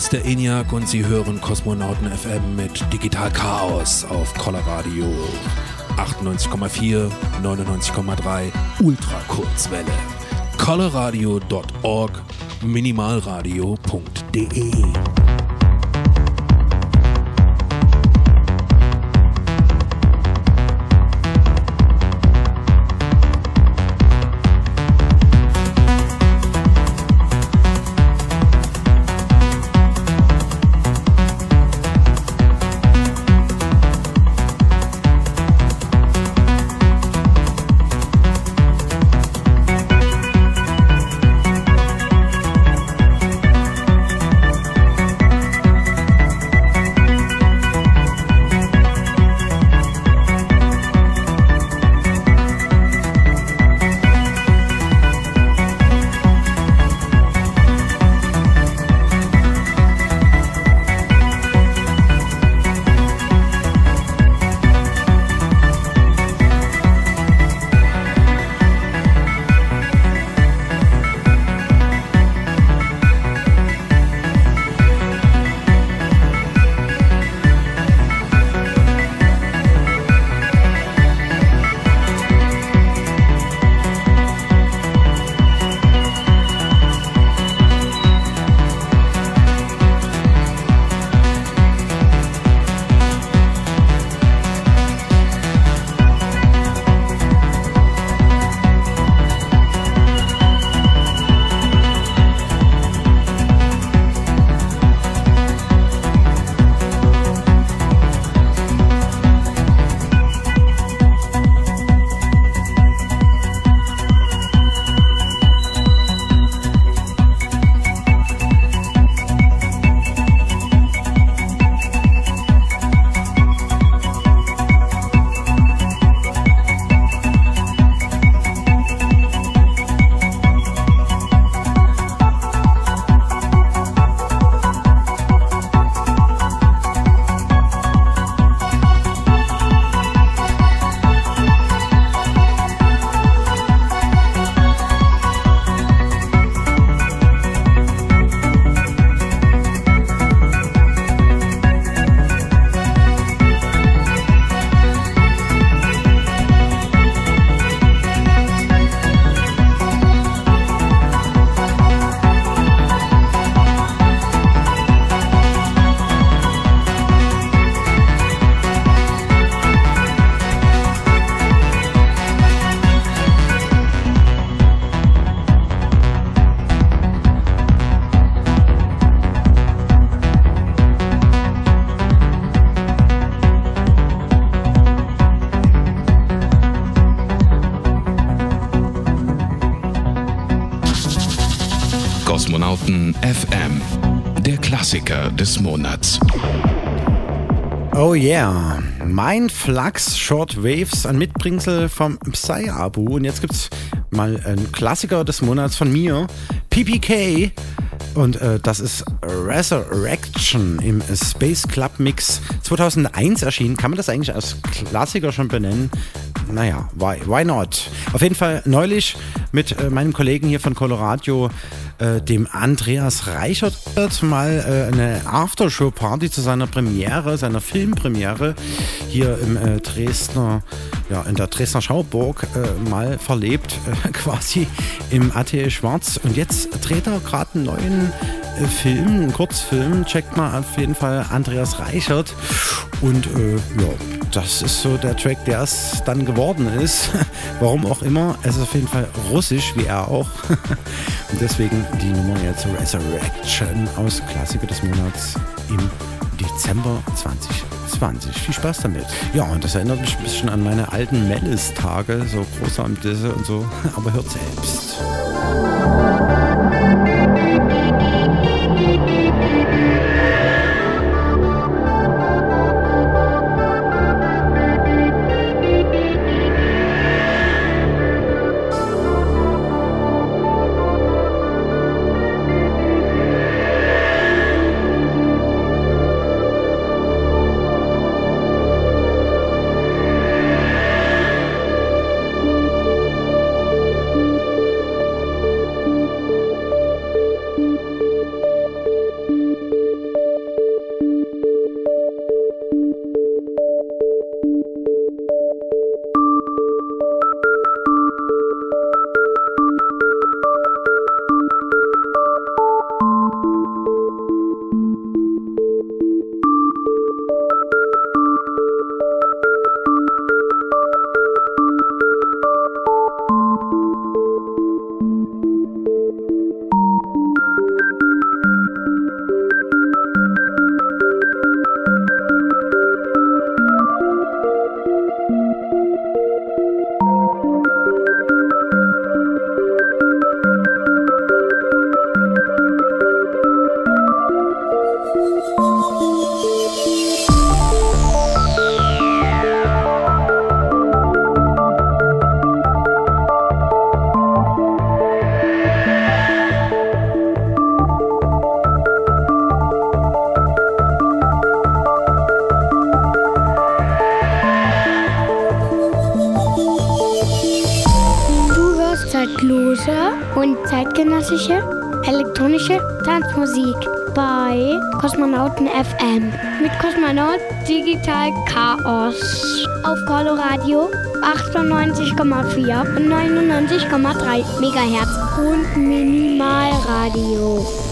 S: Ist der ENIAC und Sie hören Kosmonauten FM mit Digital Chaos auf Colorradio 98,4, 99,3 Ultrakurzwelle. colorradio.org, minimalradio.de.
L: des Monats.
R: Oh yeah, mein Flux Shortwaves, ein Mitbringsel vom Psy-Abu. Und jetzt gibt's mal einen Klassiker des Monats von mir, PPK. Und äh, das ist Resurrection im Space Club Mix 2001 erschienen. Kann man das eigentlich als Klassiker schon benennen? Naja, why, why not? Auf jeden Fall neulich mit äh, meinem Kollegen hier von Colorado, äh, dem Andreas Reichert, mal äh, eine Aftershow-Party zu seiner Premiere, seiner Filmpremiere hier im äh, Dresdner, ja, in der Dresdner Schauburg äh, mal verlebt, äh, quasi im Atelier Schwarz. Und jetzt dreht er gerade einen neuen Film, einen Kurzfilm. Checkt mal auf jeden Fall Andreas Reichert. Und äh, ja, das ist so der Track, der es dann geworden ist. Warum auch immer. Es ist auf jeden Fall russisch, wie er auch. Und deswegen die Nummer jetzt Resurrection aus Klassiker des Monats im Dezember 2020. Viel Spaß damit. Ja, und das erinnert mich ein bisschen an meine alten Mellis-Tage, so große Disse und so. Aber hört selbst.
T: 98,4 und 99,3 Megahertz und Minimalradio.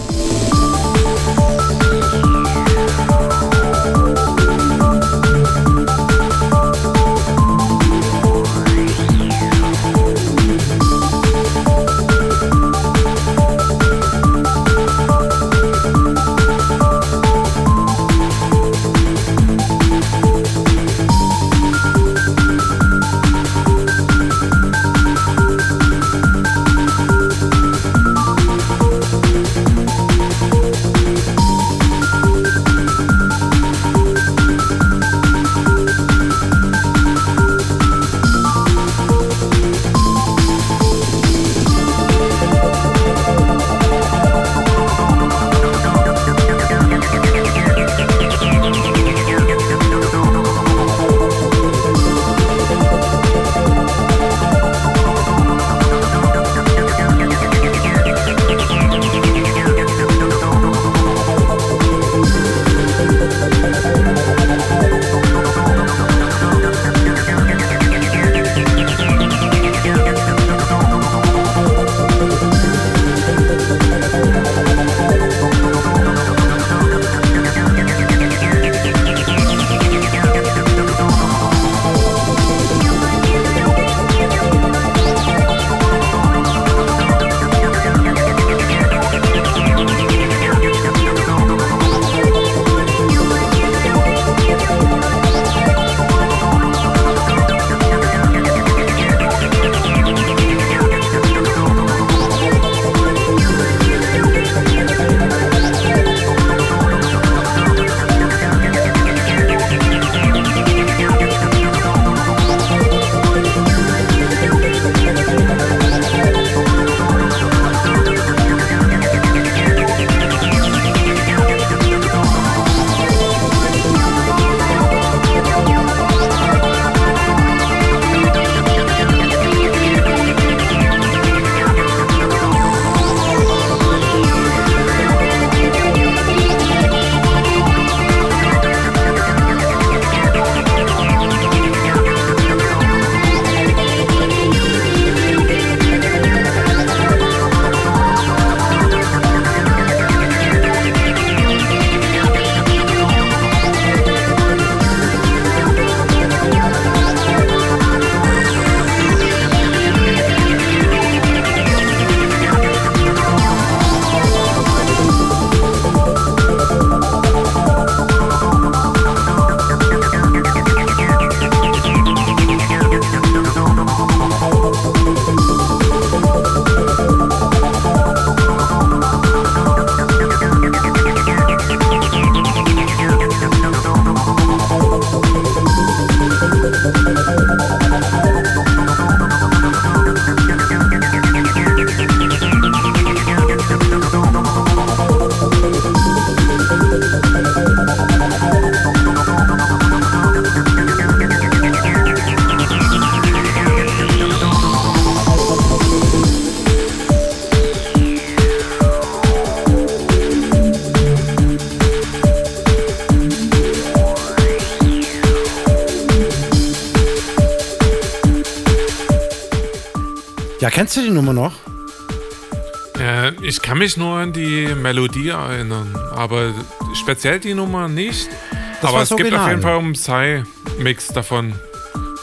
G: Speziell die Nummer nicht.
R: Das
G: aber es
R: das
G: gibt auf
R: Original.
G: jeden Fall einen Psy-Mix davon.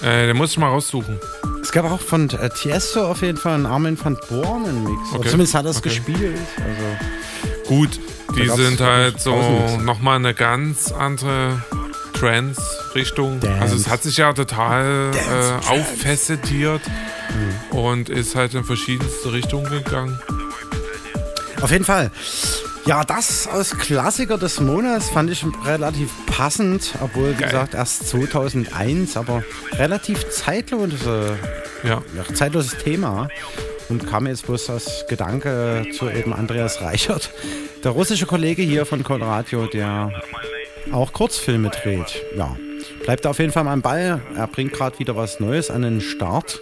G: Äh, den muss ich mal raussuchen.
R: Es gab auch von äh, Tiesto auf jeden Fall einen Armin van Buuren Mix. Oder
G: Okay.
R: Zumindest hat er es
G: Okay.
R: gespielt. Also,
G: Gut, die sind halt so nochmal eine ganz andere Trance-Richtung. Also es hat sich ja total
R: Dance,
G: äh,
R: Trance.
G: auffesseltiert
R: Mhm.
G: und ist halt in verschiedenste Richtungen gegangen.
R: Auf jeden Fall. Ja, das als Klassiker des Monats fand ich relativ passend, obwohl,
G: Geil.
R: gesagt, erst 2001, aber relativ zeitlose,
G: Ja.
R: ja, zeitloses Thema. Und kam jetzt bloß als Gedanke zu eben Andreas Reichert, der russische Kollege hier von Colradio, der auch Kurzfilme dreht. Ja, bleibt auf jeden Fall mal am Ball. Er bringt gerade wieder was Neues an den Start.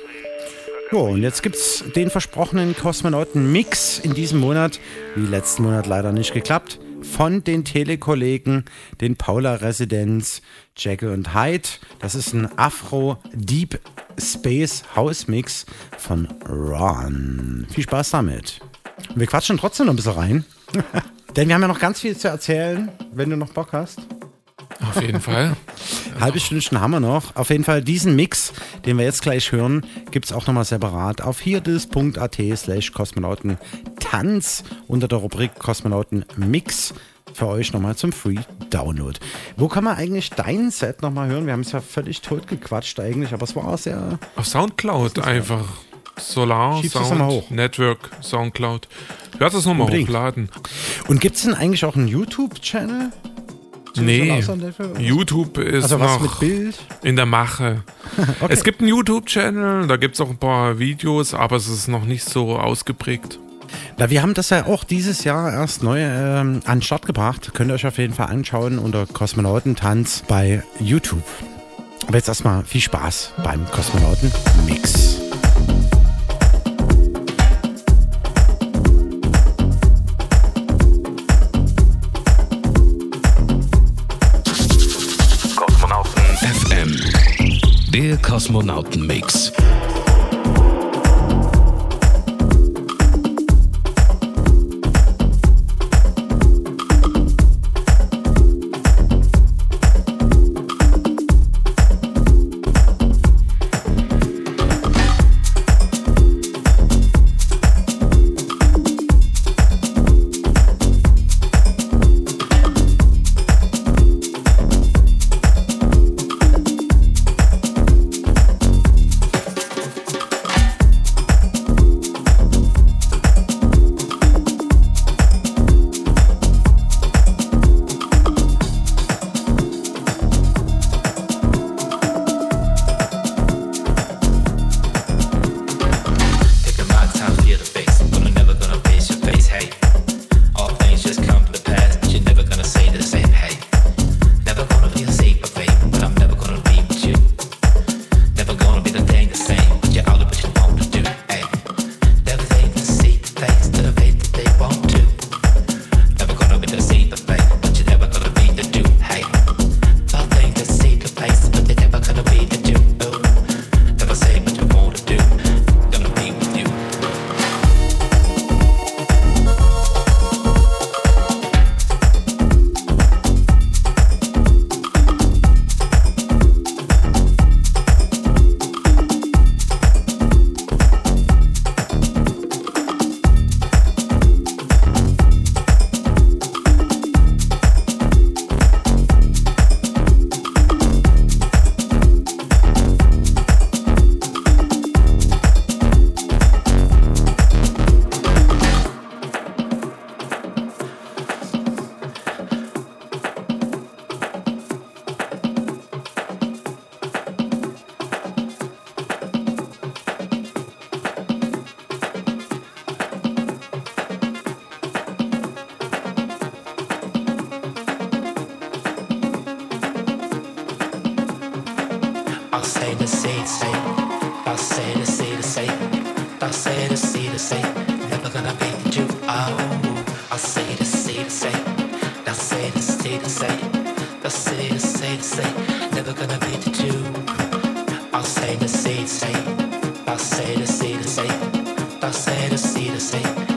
R: So, und jetzt gibt's den versprochenen Kosmonauten-Mix in diesem Monat, wie letzten Monat leider nicht geklappt, von den Telekollegen, den Paula Residenz, Jekyll und Hyde. Das ist ein Afro Deep Space House Mix von Ron. Viel Spaß damit. Wir quatschen trotzdem noch ein bisschen rein. Denn wir haben ja noch ganz viel zu erzählen, wenn du noch Bock hast.
G: Auf jeden Fall.
R: Halbe Stündchen haben wir noch. Auf jeden Fall diesen Mix, den wir jetzt gleich hören, gibt es auch nochmal separat auf hierdis.at slash Kosmonauten Tanz unter der Rubrik Kosmonauten Mix für euch nochmal zum Free Download. Wo kann man eigentlich dein Set nochmal hören? Wir haben es ja völlig tot gequatscht eigentlich, aber es war auch sehr...
G: Auf Soundcloud einfach. Solar
R: Schiebst
G: Sound? Network Soundcloud. Ich werde das nochmal hochladen.
R: Und gibt es denn eigentlich auch einen YouTube-Channel? Zu
G: Nee? YouTube ist
R: Also was
G: noch
R: mit Bild?
G: in der Mache.
R: Okay.
G: Es gibt einen YouTube-Channel, da gibt es auch ein paar Videos, aber es ist noch nicht so ausgeprägt.
R: Na, wir haben das ja auch dieses Jahr erst neu ähm, an den Start gebracht. Könnt ihr euch auf jeden Fall anschauen unter Kosmonautentanz bei YouTube. Aber jetzt erstmal viel Spaß beim Kosmonauten-Mix.
U: Der Kosmonauten-Mix.
V: say, ta say, da si da say.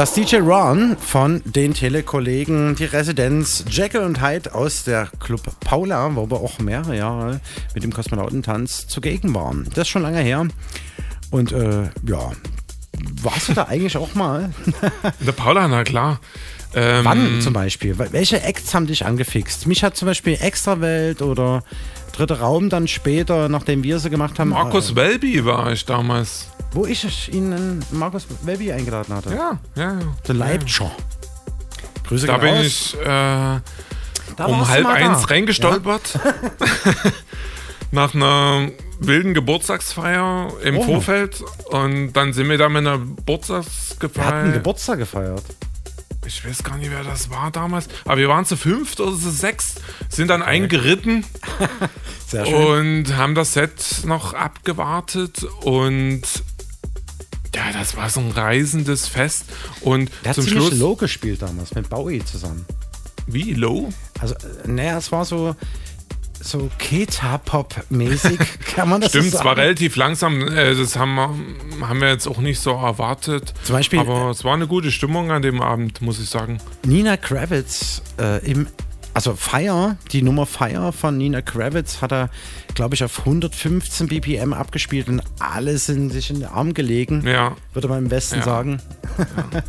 R: Das DJ Ron von den Telekollegen, die Residenz Jekyll und Hyde aus der Club Paula, wo wir auch mehrere Jahre mit dem Kosmonautentanz zugegen waren. Das ist schon lange her. Und äh, ja, warst du da eigentlich auch mal?
G: In der Paula, na klar. Ähm,
R: Wann zum Beispiel? Welche Acts haben dich angefixt? Mich hat zum Beispiel Extrawelt oder Dritter Raum dann später, nachdem wir sie gemacht haben.
G: Markus
R: äh,
G: Welby war ich damals.
R: Wo ich ihn Markus Welby eingeladen hatte.
G: Ja, ja, ja.
R: Der Leibscher. Grüße
G: Da
R: gehen
G: bin
R: raus.
G: ich äh,
R: Da
G: um halb eins
R: da.
G: reingestolpert. Nach einer wilden Geburtstagsfeier im
R: Oh.
G: Vorfeld. Und dann sind wir da mit einer
R: Wir hatten
G: Geburtstagsfeier.
R: Geburtstag gefeiert.
G: Ich weiß gar nicht, wer das war damals. Aber wir waren zu fünft oder zu sechst, sind dann eingeritten
R: Sehr schön.
G: und haben das Set noch abgewartet. Und ja, das war so ein reisendes Fest. Und
R: Der hat
G: zum
R: ziemlich
G: Schluss.
R: low gespielt damals mit Bowie zusammen.
G: Wie low?
R: Also, naja, es war so, so Keta-Pop-mäßig, kann man das
G: Stimmt,
R: so
G: es
R: sagen?
G: war relativ langsam. äh, Das haben wir, haben wir jetzt auch nicht so erwartet.
R: Zum Beispiel-
G: Aber es war eine gute Stimmung an dem Abend, muss ich sagen.
R: Nina Kravitz äh, im, also Fire, die Nummer Fire von Nina Kravitz hat er, glaube ich, auf 115 BPM abgespielt und alle sind sich in den Arm gelegen,
G: Ja.
R: würde man im Westen
G: Ja.
R: sagen.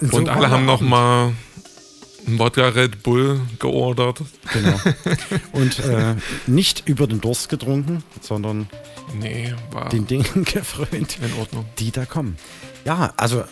R: Und so
G: Und
R: war
G: alle haben noch
R: Abend.
G: mal einen Wodka Red Bull geordert.
R: Genau. Und äh, nicht über den Durst getrunken, sondern
G: Nee, war
R: den Dingen gefrönt,
G: in Ordnung.
R: die da kommen. Ja, also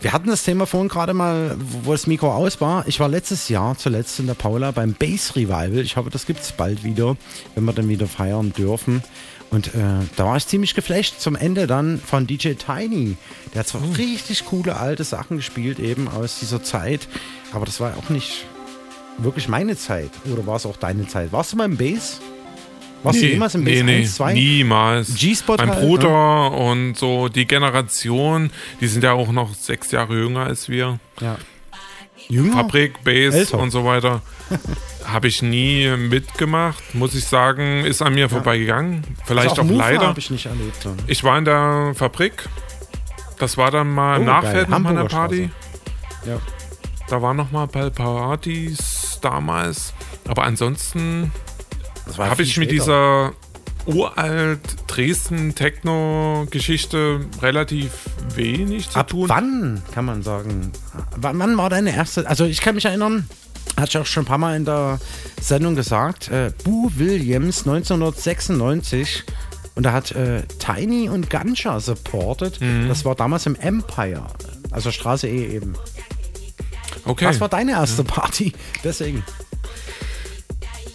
R: wir hatten das Thema vorhin gerade mal, wo das Mikro aus war. Ich war letztes Jahr zuletzt in der Paula beim Bass Revival. Ich hoffe, das gibt es bald wieder, wenn wir dann wieder feiern dürfen. Und äh, da war ich ziemlich geflasht zum Ende dann von DJ Tiny. Der hat zwar richtig coole alte Sachen gespielt, eben aus dieser Zeit, aber das war auch nicht wirklich meine Zeit. Oder war es auch deine Zeit? Warst du mal im Bass? Warst du jemals im Bass
G: nee, nee,
R: 1, 2?
G: niemals.
R: G-Spot
G: Mein
R: halt,
G: Bruder und so die Generation, die sind ja auch noch sechs Jahre jünger als wir.
R: Ja. Jünger?
G: Fabrik, Bass
R: Älter.
G: und so weiter. Habe ich nie mitgemacht, muss ich sagen, ist an mir vorbeigegangen. Vielleicht
R: Also
G: auch,
R: Mufa
G: leider.
R: ich nicht erlebt.
G: Ich war in der Fabrik. Das war dann mal im
R: Oh,
G: Nachfeld
R: geil.
G: noch mal eine Party.
R: Straße. Ja.
G: Da waren noch mal ein paar Partys damals. Aber ansonsten
R: Das war
G: habe ich mit
R: später.
G: dieser uralt Dresden Techno-Geschichte relativ wenig zu
R: Ab
G: tun.
R: wann kann man sagen? Wann, war deine erste? Also ich kann mich erinnern, hatte ich auch schon ein paar Mal in der Sendung gesagt. Äh, Boo Williams 1996 und da hat äh, Tiny und Ganja supported.
G: Mhm.
R: Das war damals im Empire, also Straße E eben.
G: Okay.
R: Was war deine erste Party? Deswegen.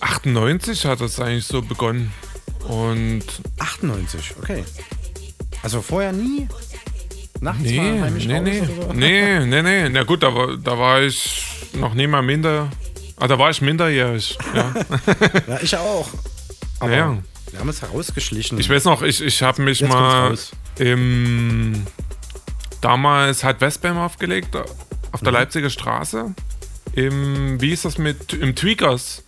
G: 98 hat das eigentlich so begonnen. Und
R: 98, okay. Also vorher nie? Nachts
G: nee,
R: mal heimisch
G: nee, nee,
R: so?
G: nee, nee, nee. Na gut, da war, da war ich noch nie mal minder. Ah, da war ich minderjährig. Ja.
R: Ja, ich auch. Aber
G: Ja.
R: wir haben es herausgeschlichen.
G: Ich weiß noch, ich, ich habe mich
R: Jetzt
G: mal im. Damals hat Westbam aufgelegt, auf der
R: Mhm.
G: Leipziger Straße. Im, wie ist das mit, im Tweakers?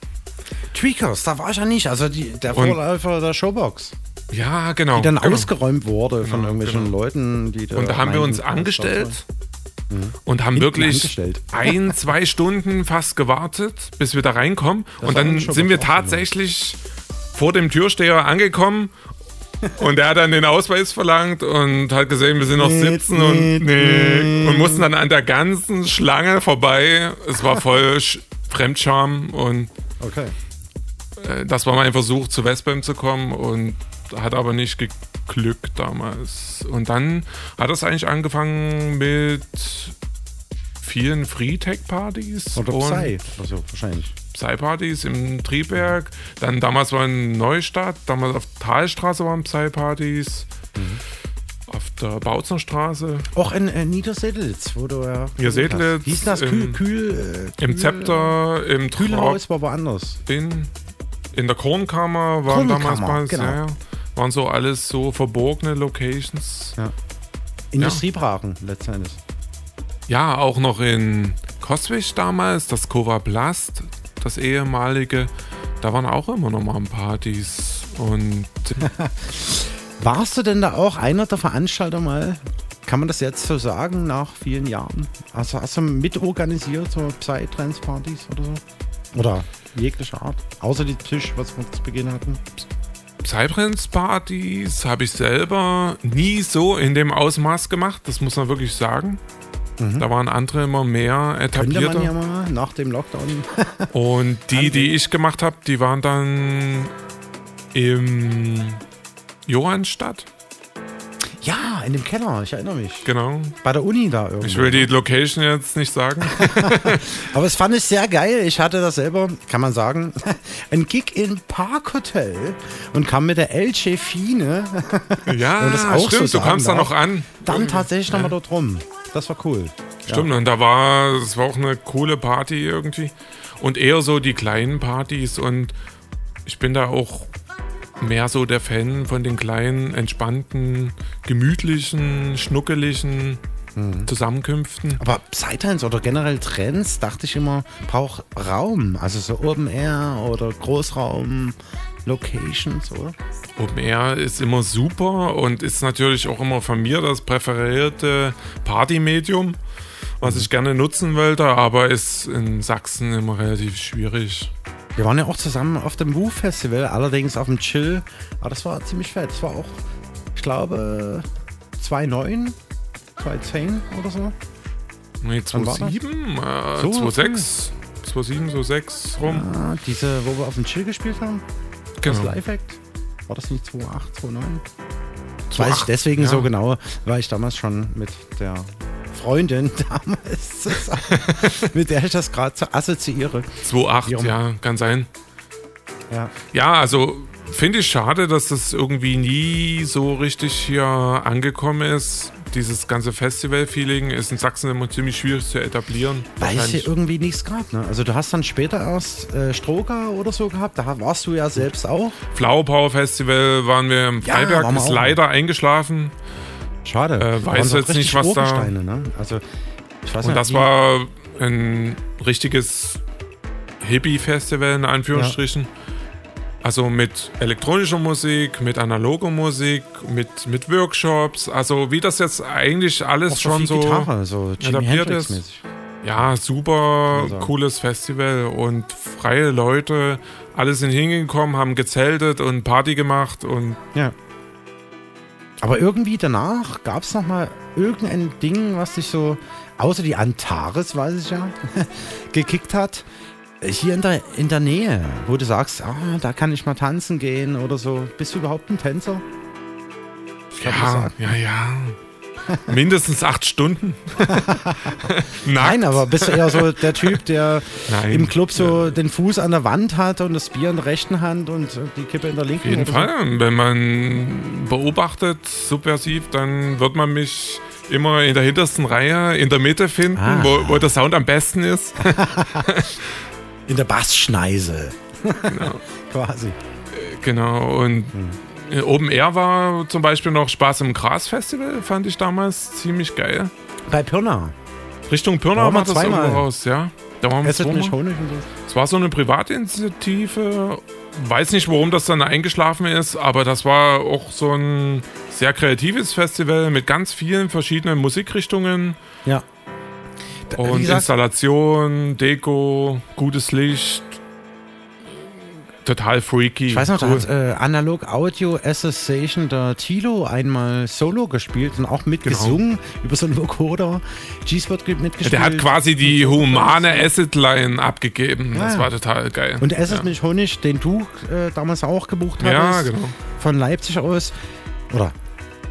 R: Tweakers, da war ich ja nicht. Also die, der
G: Und-
R: Vorläufer der Showbox.
G: Ja, genau.
R: Die dann
G: genau.
R: ausgeräumt wurde von
G: Genau,
R: irgendwelchen
G: genau.
R: Leuten, die da
G: Und da haben wir uns angestellt und haben
R: Hinten
G: wirklich ein, zwei Stunden fast gewartet, bis wir da reinkommen.
R: Das
G: und dann sind wir tatsächlich vor dem Türsteher angekommen. Und er hat dann den Ausweis verlangt und hat gesehen, wir sind noch
R: Nee,
G: 17
R: nee,
G: und, nee, und mussten dann an der ganzen Schlange vorbei. Es war voll Sch- Fremdscham und
R: Okay.
G: äh, das war mein Versuch, zu Westbam zu kommen und hat aber nicht geglückt damals. Und dann hat es eigentlich angefangen mit vielen Free-Tech-Partys.
R: Oder Psy, also wahrscheinlich.
G: Psy-Partys im Triebwerk. Dann damals war in Neustadt, damals auf Talstraße waren Psy-Partys.
R: Mhm.
G: Auf der Bautznerstraße.
R: Auch in äh, Niedersedlitz, wo du ja.
G: Ja, Sedlitz,
R: Hieß das Kühl,
G: im-
R: Kühl, äh,
G: Im
R: Kühl-
G: Zepter, im
R: Kühlhaus war woanders.
G: In, in der Kornkammer waren damals
R: Kornkammer,
G: Partys,
R: genau.
G: ja, ja. Waren so alles so verborgene Locations.
R: Ja. Industriebrachen letztendlich.
G: Ja, auch noch in Coswig damals, das Kova Blast, das ehemalige. Da waren auch immer noch mal Partys. Und
R: Warst du denn da auch einer der Veranstalter mal? Kann man das jetzt so sagen, nach vielen Jahren? Also hast du mitorganisiert, so Psytrance-Partys oder so? Oder jegliche Art? Außer die Tisch, was wir zu Beginn hatten?
G: Psytrance-Partys habe ich selber nie so in dem Ausmaß gemacht, das muss man wirklich sagen.
R: Mhm.
G: Da waren andere immer mehr
R: Könnte
G: etablierter.
R: man ja mal nach dem Lockdown.
G: Und die, die ich gemacht habe, die waren dann im Johannstadt.
R: ja, in dem Keller, ich erinnere mich.
G: Genau.
R: Bei der Uni da irgendwo.
G: Ich will die Location jetzt nicht sagen.
R: Aber es fand ich sehr geil. Ich hatte das selber, kann man sagen, ein Gig im Parkhotel und kam mit der LG Fine.
G: Ja,
R: das auch
G: stimmt,
R: so
G: du kamst da noch an.
R: Dann tatsächlich nochmal dort rum. Das war cool.
G: Stimmt, und da war, es war auch eine coole Party irgendwie. Und eher so die kleinen Partys und ich bin da auch mehr so der Fan von den kleinen, entspannten, gemütlichen, schnuckeligen Zusammenkünften.
R: Aber Psytrance oder generell Trends, dachte ich immer, braucht Raum. Also so Open Air oder Großraum, Locations, oder?
G: Open Air ist immer super und ist natürlich auch immer von mir das präferierte Partymedium, was ich gerne nutzen wollte, aber ist in Sachsen immer relativ schwierig.
R: Wir waren ja auch zusammen auf dem Woo Festival, allerdings auf dem Chill. Aber das war ziemlich fett. Das war auch, ich glaube, 2009, 2010 oder so.
G: Nee,
R: Wann war das?
G: 2007, äh,
R: So
G: 2006, 2007, so 6 rum.
R: Ah, diese, wo wir auf dem Chill gespielt haben?
G: Genau.
R: Das Live-Act? War das nicht 2008, 2009? Das
G: 2008,
R: weiß ich deswegen
G: ja.
R: so genau, weil ich damals schon mit der Freundin damals zusammen, mit der ich das gerade so assoziiere.
G: 2008,
R: Wie auch immer.
G: ja, kann sein.
R: Ja.
G: Ja, also finde ich schade, dass das irgendwie nie so richtig hier angekommen ist. Dieses ganze Festival-Feeling ist in Sachsen immer ziemlich schwierig zu etablieren.
R: Weil es hier irgendwie nichts gab. Ne? Also du hast dann später erst äh, Stroker oder so gehabt. Da warst du ja selbst auch.
G: Flower Power Festival waren wir im
R: Ja,
G: Freiberg,
R: waren wir
G: ist
R: auch.
G: leider eingeschlafen.
R: Schade.
G: Äh, weiß jetzt nicht, was da.
R: Ne? Also ich weiß
G: Und
R: nicht,
G: das war ein richtiges Hippie-Festival in Anführungsstrichen. Also mit elektronischer Musik, mit analoger Musik, mit, mit Workshops. Also wie das jetzt eigentlich alles
R: Auch
G: schon so
R: Gitarre, so
G: etabliert ist. Ja, super
R: sagen.
G: cooles Festival und freie Leute. Alle sind hingekommen, haben gezeltet und Party gemacht und
R: Ja. Aber irgendwie danach gab es noch mal irgendein Ding, was dich so, außer die Antares, weiß ich ja, gekickt hat. Hier in der, in der Nähe, wo du sagst, ah, da kann ich mal tanzen gehen oder so. Bist du überhaupt ein Tänzer?
G: Ja, ja, ja. Mindestens acht Stunden.
R: Nein, aber bist du eher so der Typ, der
G: Nein.
R: im Club so den Fuß an der Wand hat und das Bier in der rechten Hand und die Kippe in der linken?
G: Auf jeden
R: oder so?
G: Fall. Wenn man beobachtet, subversiv, dann wird man mich immer in der hintersten Reihe, in der Mitte finden,
R: Ah.
G: wo, wo der Sound am besten ist.
R: In der Bassschneise.
G: Genau.
R: Quasi.
G: Genau. Und
R: Hm.
G: Open Air war zum Beispiel noch Spaß im Gras Festival, fand ich damals ziemlich geil.
R: Bei Pirna.
G: Richtung Pirna war das irgendwo raus, ja. Da waren wir zweimal. Es war so eine Privatinitiative. Weiß nicht, warum das dann eingeschlafen ist, aber das war auch so ein sehr kreatives Festival mit ganz vielen verschiedenen Musikrichtungen.
R: Ja.
G: Und
R: gesagt-
G: Installation, Deko, gutes Licht. Total freaky.
R: Ich weiß noch,
G: cool.
R: da hat äh, Analog Audio Association der Tilo einmal Solo gespielt und auch mitgesungen über so einen Vocoder. G-Spot mitgespielt.
G: Der hat quasi die humane Acid-Line abgegeben. Das
R: Ja.
G: war total geil.
R: Und Esset
G: ja.
R: mit Honig, den du äh, damals auch gebucht
G: Ja,
R: hattest.
G: genau.
R: Von Leipzig aus. Oder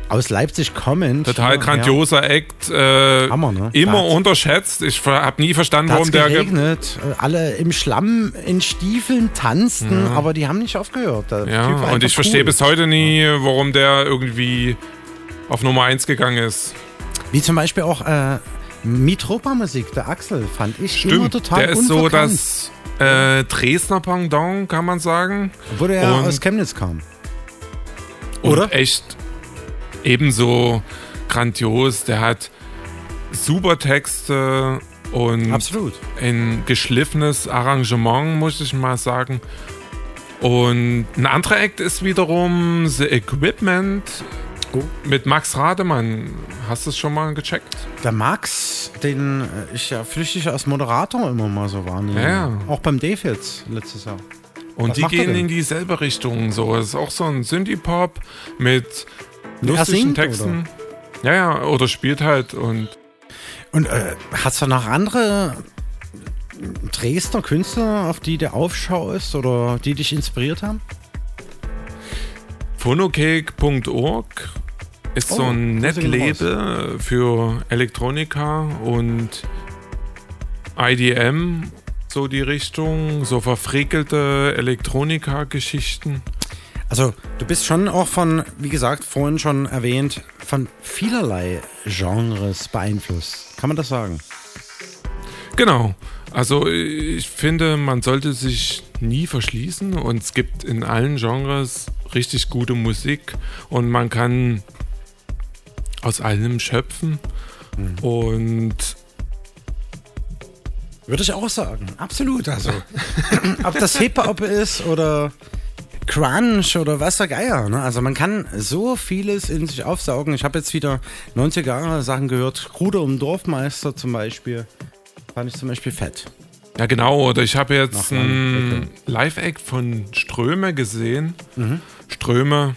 R: aus Leipzig kommend.
G: Total grandioser Act. Äh,
R: Hammer, ne?
G: Immer
R: hat's-
G: unterschätzt. Ich habe nie verstanden, warum der. ge-
R: geregnet, äh, alle im Schlamm in Stiefeln tanzten,
G: Ja.
R: aber die haben nicht aufgehört. Der
G: Ja, und ich verstehe
R: cool.
G: bis heute nie, warum der irgendwie auf Nummer 1 gegangen ist.
R: Wie zum Beispiel auch äh, Mitropa-Musik, der Axel, fand ich immer
G: Stimmt,
R: total
G: der ist so das äh, Dresdner Pendant, kann man sagen.
R: Obwohl der ja
G: Und-
R: aus Chemnitz kam. Oder?
G: echt ebenso grandios. Der hat super Texte und
R: Absolut.
G: ein geschliffenes Arrangement, muss ich mal sagen. Und ein anderer Act ist wiederum The Equipment
R: Oh.
G: mit Max Rademann. Hast du es schon mal gecheckt?
R: Der Max, den äh, ich ja flüchtig als Moderator immer mal so wahrnehme.
G: Ja.
R: Auch beim Dave jetzt letztes Jahr.
G: Und
R: Was
G: die gehen in dieselbe Richtung. So, es ist auch so ein Synthie-Pop mit lustigen Texten. Ja, ja, oder spielt halt und
R: Und äh, hast du noch andere Dresdner Künstler, auf die der Aufschau ist oder die dich inspiriert haben?
G: phonocake.org ist
R: Oh,
G: so ein Netlabel für Elektronika und IDM, so die Richtung, so verfrickelte Elektronika-Geschichten.
R: Also, du bist schon auch von, wie gesagt, vorhin schon erwähnt, von vielerlei Genres beeinflusst. Kann man das sagen?
G: Genau. Also ich finde, man sollte sich nie verschließen und es gibt in allen Genres richtig gute Musik und man kann aus allem schöpfen und
R: Würde ich auch sagen. Absolut. Also, ob das Hip-Hop ist oder Crunch oder was der Geier. Ne? Also man kann so vieles in sich aufsaugen. Ich habe jetzt wieder 90er Jahre Sachen gehört. Ruder um Dorfmeister zum Beispiel. Fand ich zum Beispiel fett.
G: Ja, genau. Oder ich habe jetzt ein Live-Act von Ströme gesehen.
R: Mhm.
G: Ströme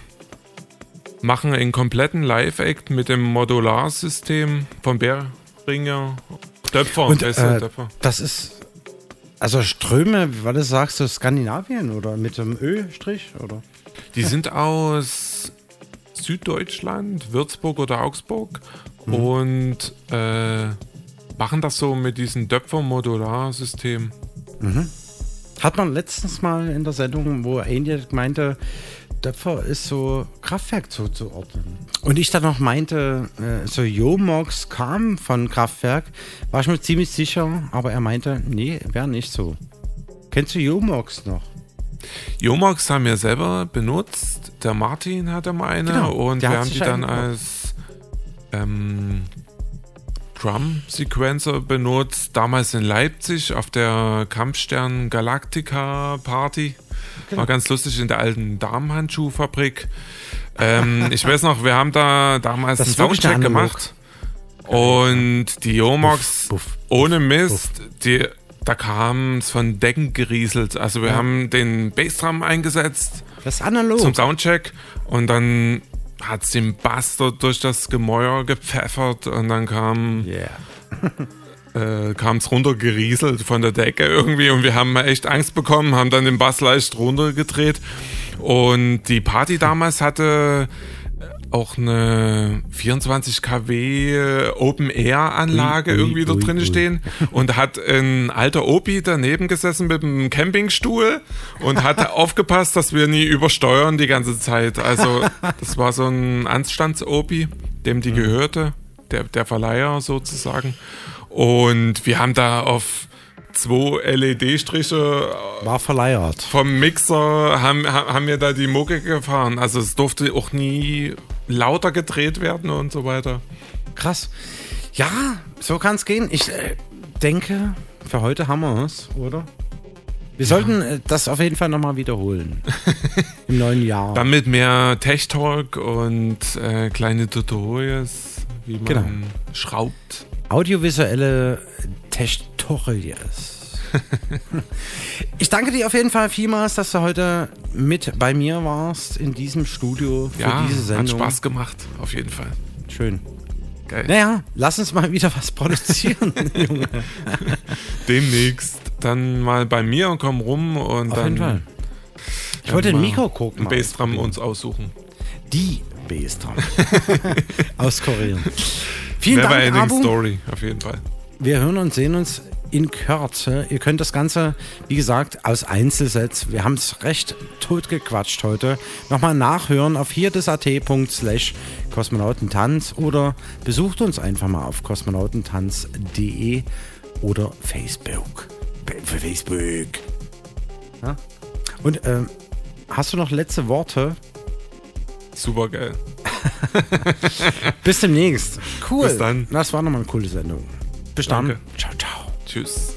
G: machen einen kompletten Live-Act mit dem Modularsystem von Beringer. Döpfer,
R: Und äh,
G: Döpfer.
R: das ist also Ströme, weil du sagst, du Skandinavien oder mit dem Ö-Strich oder?
G: Die sind aus Süddeutschland, Würzburg oder Augsburg
R: Mhm.
G: und äh, machen das so mit diesem Döpfer-Modularsystem.
R: Mhm. Hat man letztens mal in der Sendung, wo Andy meinte, Döpfer ist so Kraftwerk zuzuordnen. Und ich dann noch meinte, äh, so Jomox kam von Kraftwerk, war ich mir ziemlich sicher, aber er meinte, nee, wäre nicht so. Kennst du Jomox noch?
G: Jomox haben wir selber benutzt. Der Martin hatte mal eine
R: Genau,
G: und wir
R: hat
G: haben die dann als ähm, Drum-Sequencer benutzt. Damals in Leipzig auf der Kampfstern Galactica Party.
R: Genau.
G: War ganz lustig in der alten Damenhandschuhfabrik. Ähm, ich weiß noch, wir haben da damals
R: Das
G: einen Soundcheck gemacht. Und die Jomox, ohne Mist, die, da kam es von Decken gerieselt. Also wir
R: Ja.
G: haben den Bassdrum eingesetzt.
R: Das ist analog.
G: Zum Soundcheck. Und dann hat es den Bass dort durch das Gemäuer gepfeffert und dann kam äh, kam es runtergerieselt von der Decke irgendwie und wir haben echt Angst bekommen, haben dann den Bass leicht runtergedreht und die Party damals hatte auch eine 24 kW Open Air Anlage
R: Ui,
G: irgendwie
R: ui,
G: drin
R: ui.
G: stehen und hat ein alter Opi daneben gesessen mit einem Campingstuhl und hat aufgepasst, dass wir nie übersteuern die ganze Zeit. Also das war so ein Anstands-Opi, dem
R: Mhm.
G: die gehörte, der, der Verleiher sozusagen. Und wir haben da auf zwei LED-Striche
R: War verleiert.
G: vom Mixer haben, ha- haben wir da die Mucke gefahren. Also es durfte auch nie lauter gedreht werden und so weiter.
R: Krass. Ja, so kann es gehen. Ich äh, denke, für heute haben wir es, oder? Wir sollten äh, das auf jeden Fall nochmal wiederholen. Im neuen Jahr.
G: Dann mit mehr Tech-Talk und äh, kleine Tutorials, wie man
R: Genau.
G: schraubt.
R: Audiovisuelle Tutorials. ich danke dir auf jeden Fall vielmals, dass du heute mit bei mir warst in diesem Studio für
G: Ja,
R: diese
G: hat
R: Sendung.
G: Spaß gemacht, auf jeden Fall.
R: Schön.
G: Geil.
R: Naja, lass uns mal wieder was produzieren, Junge.
G: Demnächst dann mal bei mir und komm rum und
R: Auf
G: dann.
R: jeden Fall. Ich wollte den
G: Ein
R: mal
G: Bassdrum uns aussuchen.
R: Die Bassdrum. Aus Korea. Vielen
G: Never
R: Dank, Abu.
G: Story, auf jeden Fall.
R: Wir hören und sehen uns in Kürze. Ihr könnt das Ganze, wie gesagt, aus Einzelsets, wir haben es recht totgequatscht heute, nochmal nachhören auf hierdesat.slash slash kosmonautentanz oder besucht uns einfach mal auf kosmonautentanz.de oder Facebook. Für Facebook. Ja? Und ähm, hast du noch letzte Worte?
G: Super geil.
R: Bis demnächst. Cool.
G: Bis dann.
R: Das war nochmal eine coole Sendung. Bis dann.
G: Danke.
R: Ciao, ciao.
G: Tschüss.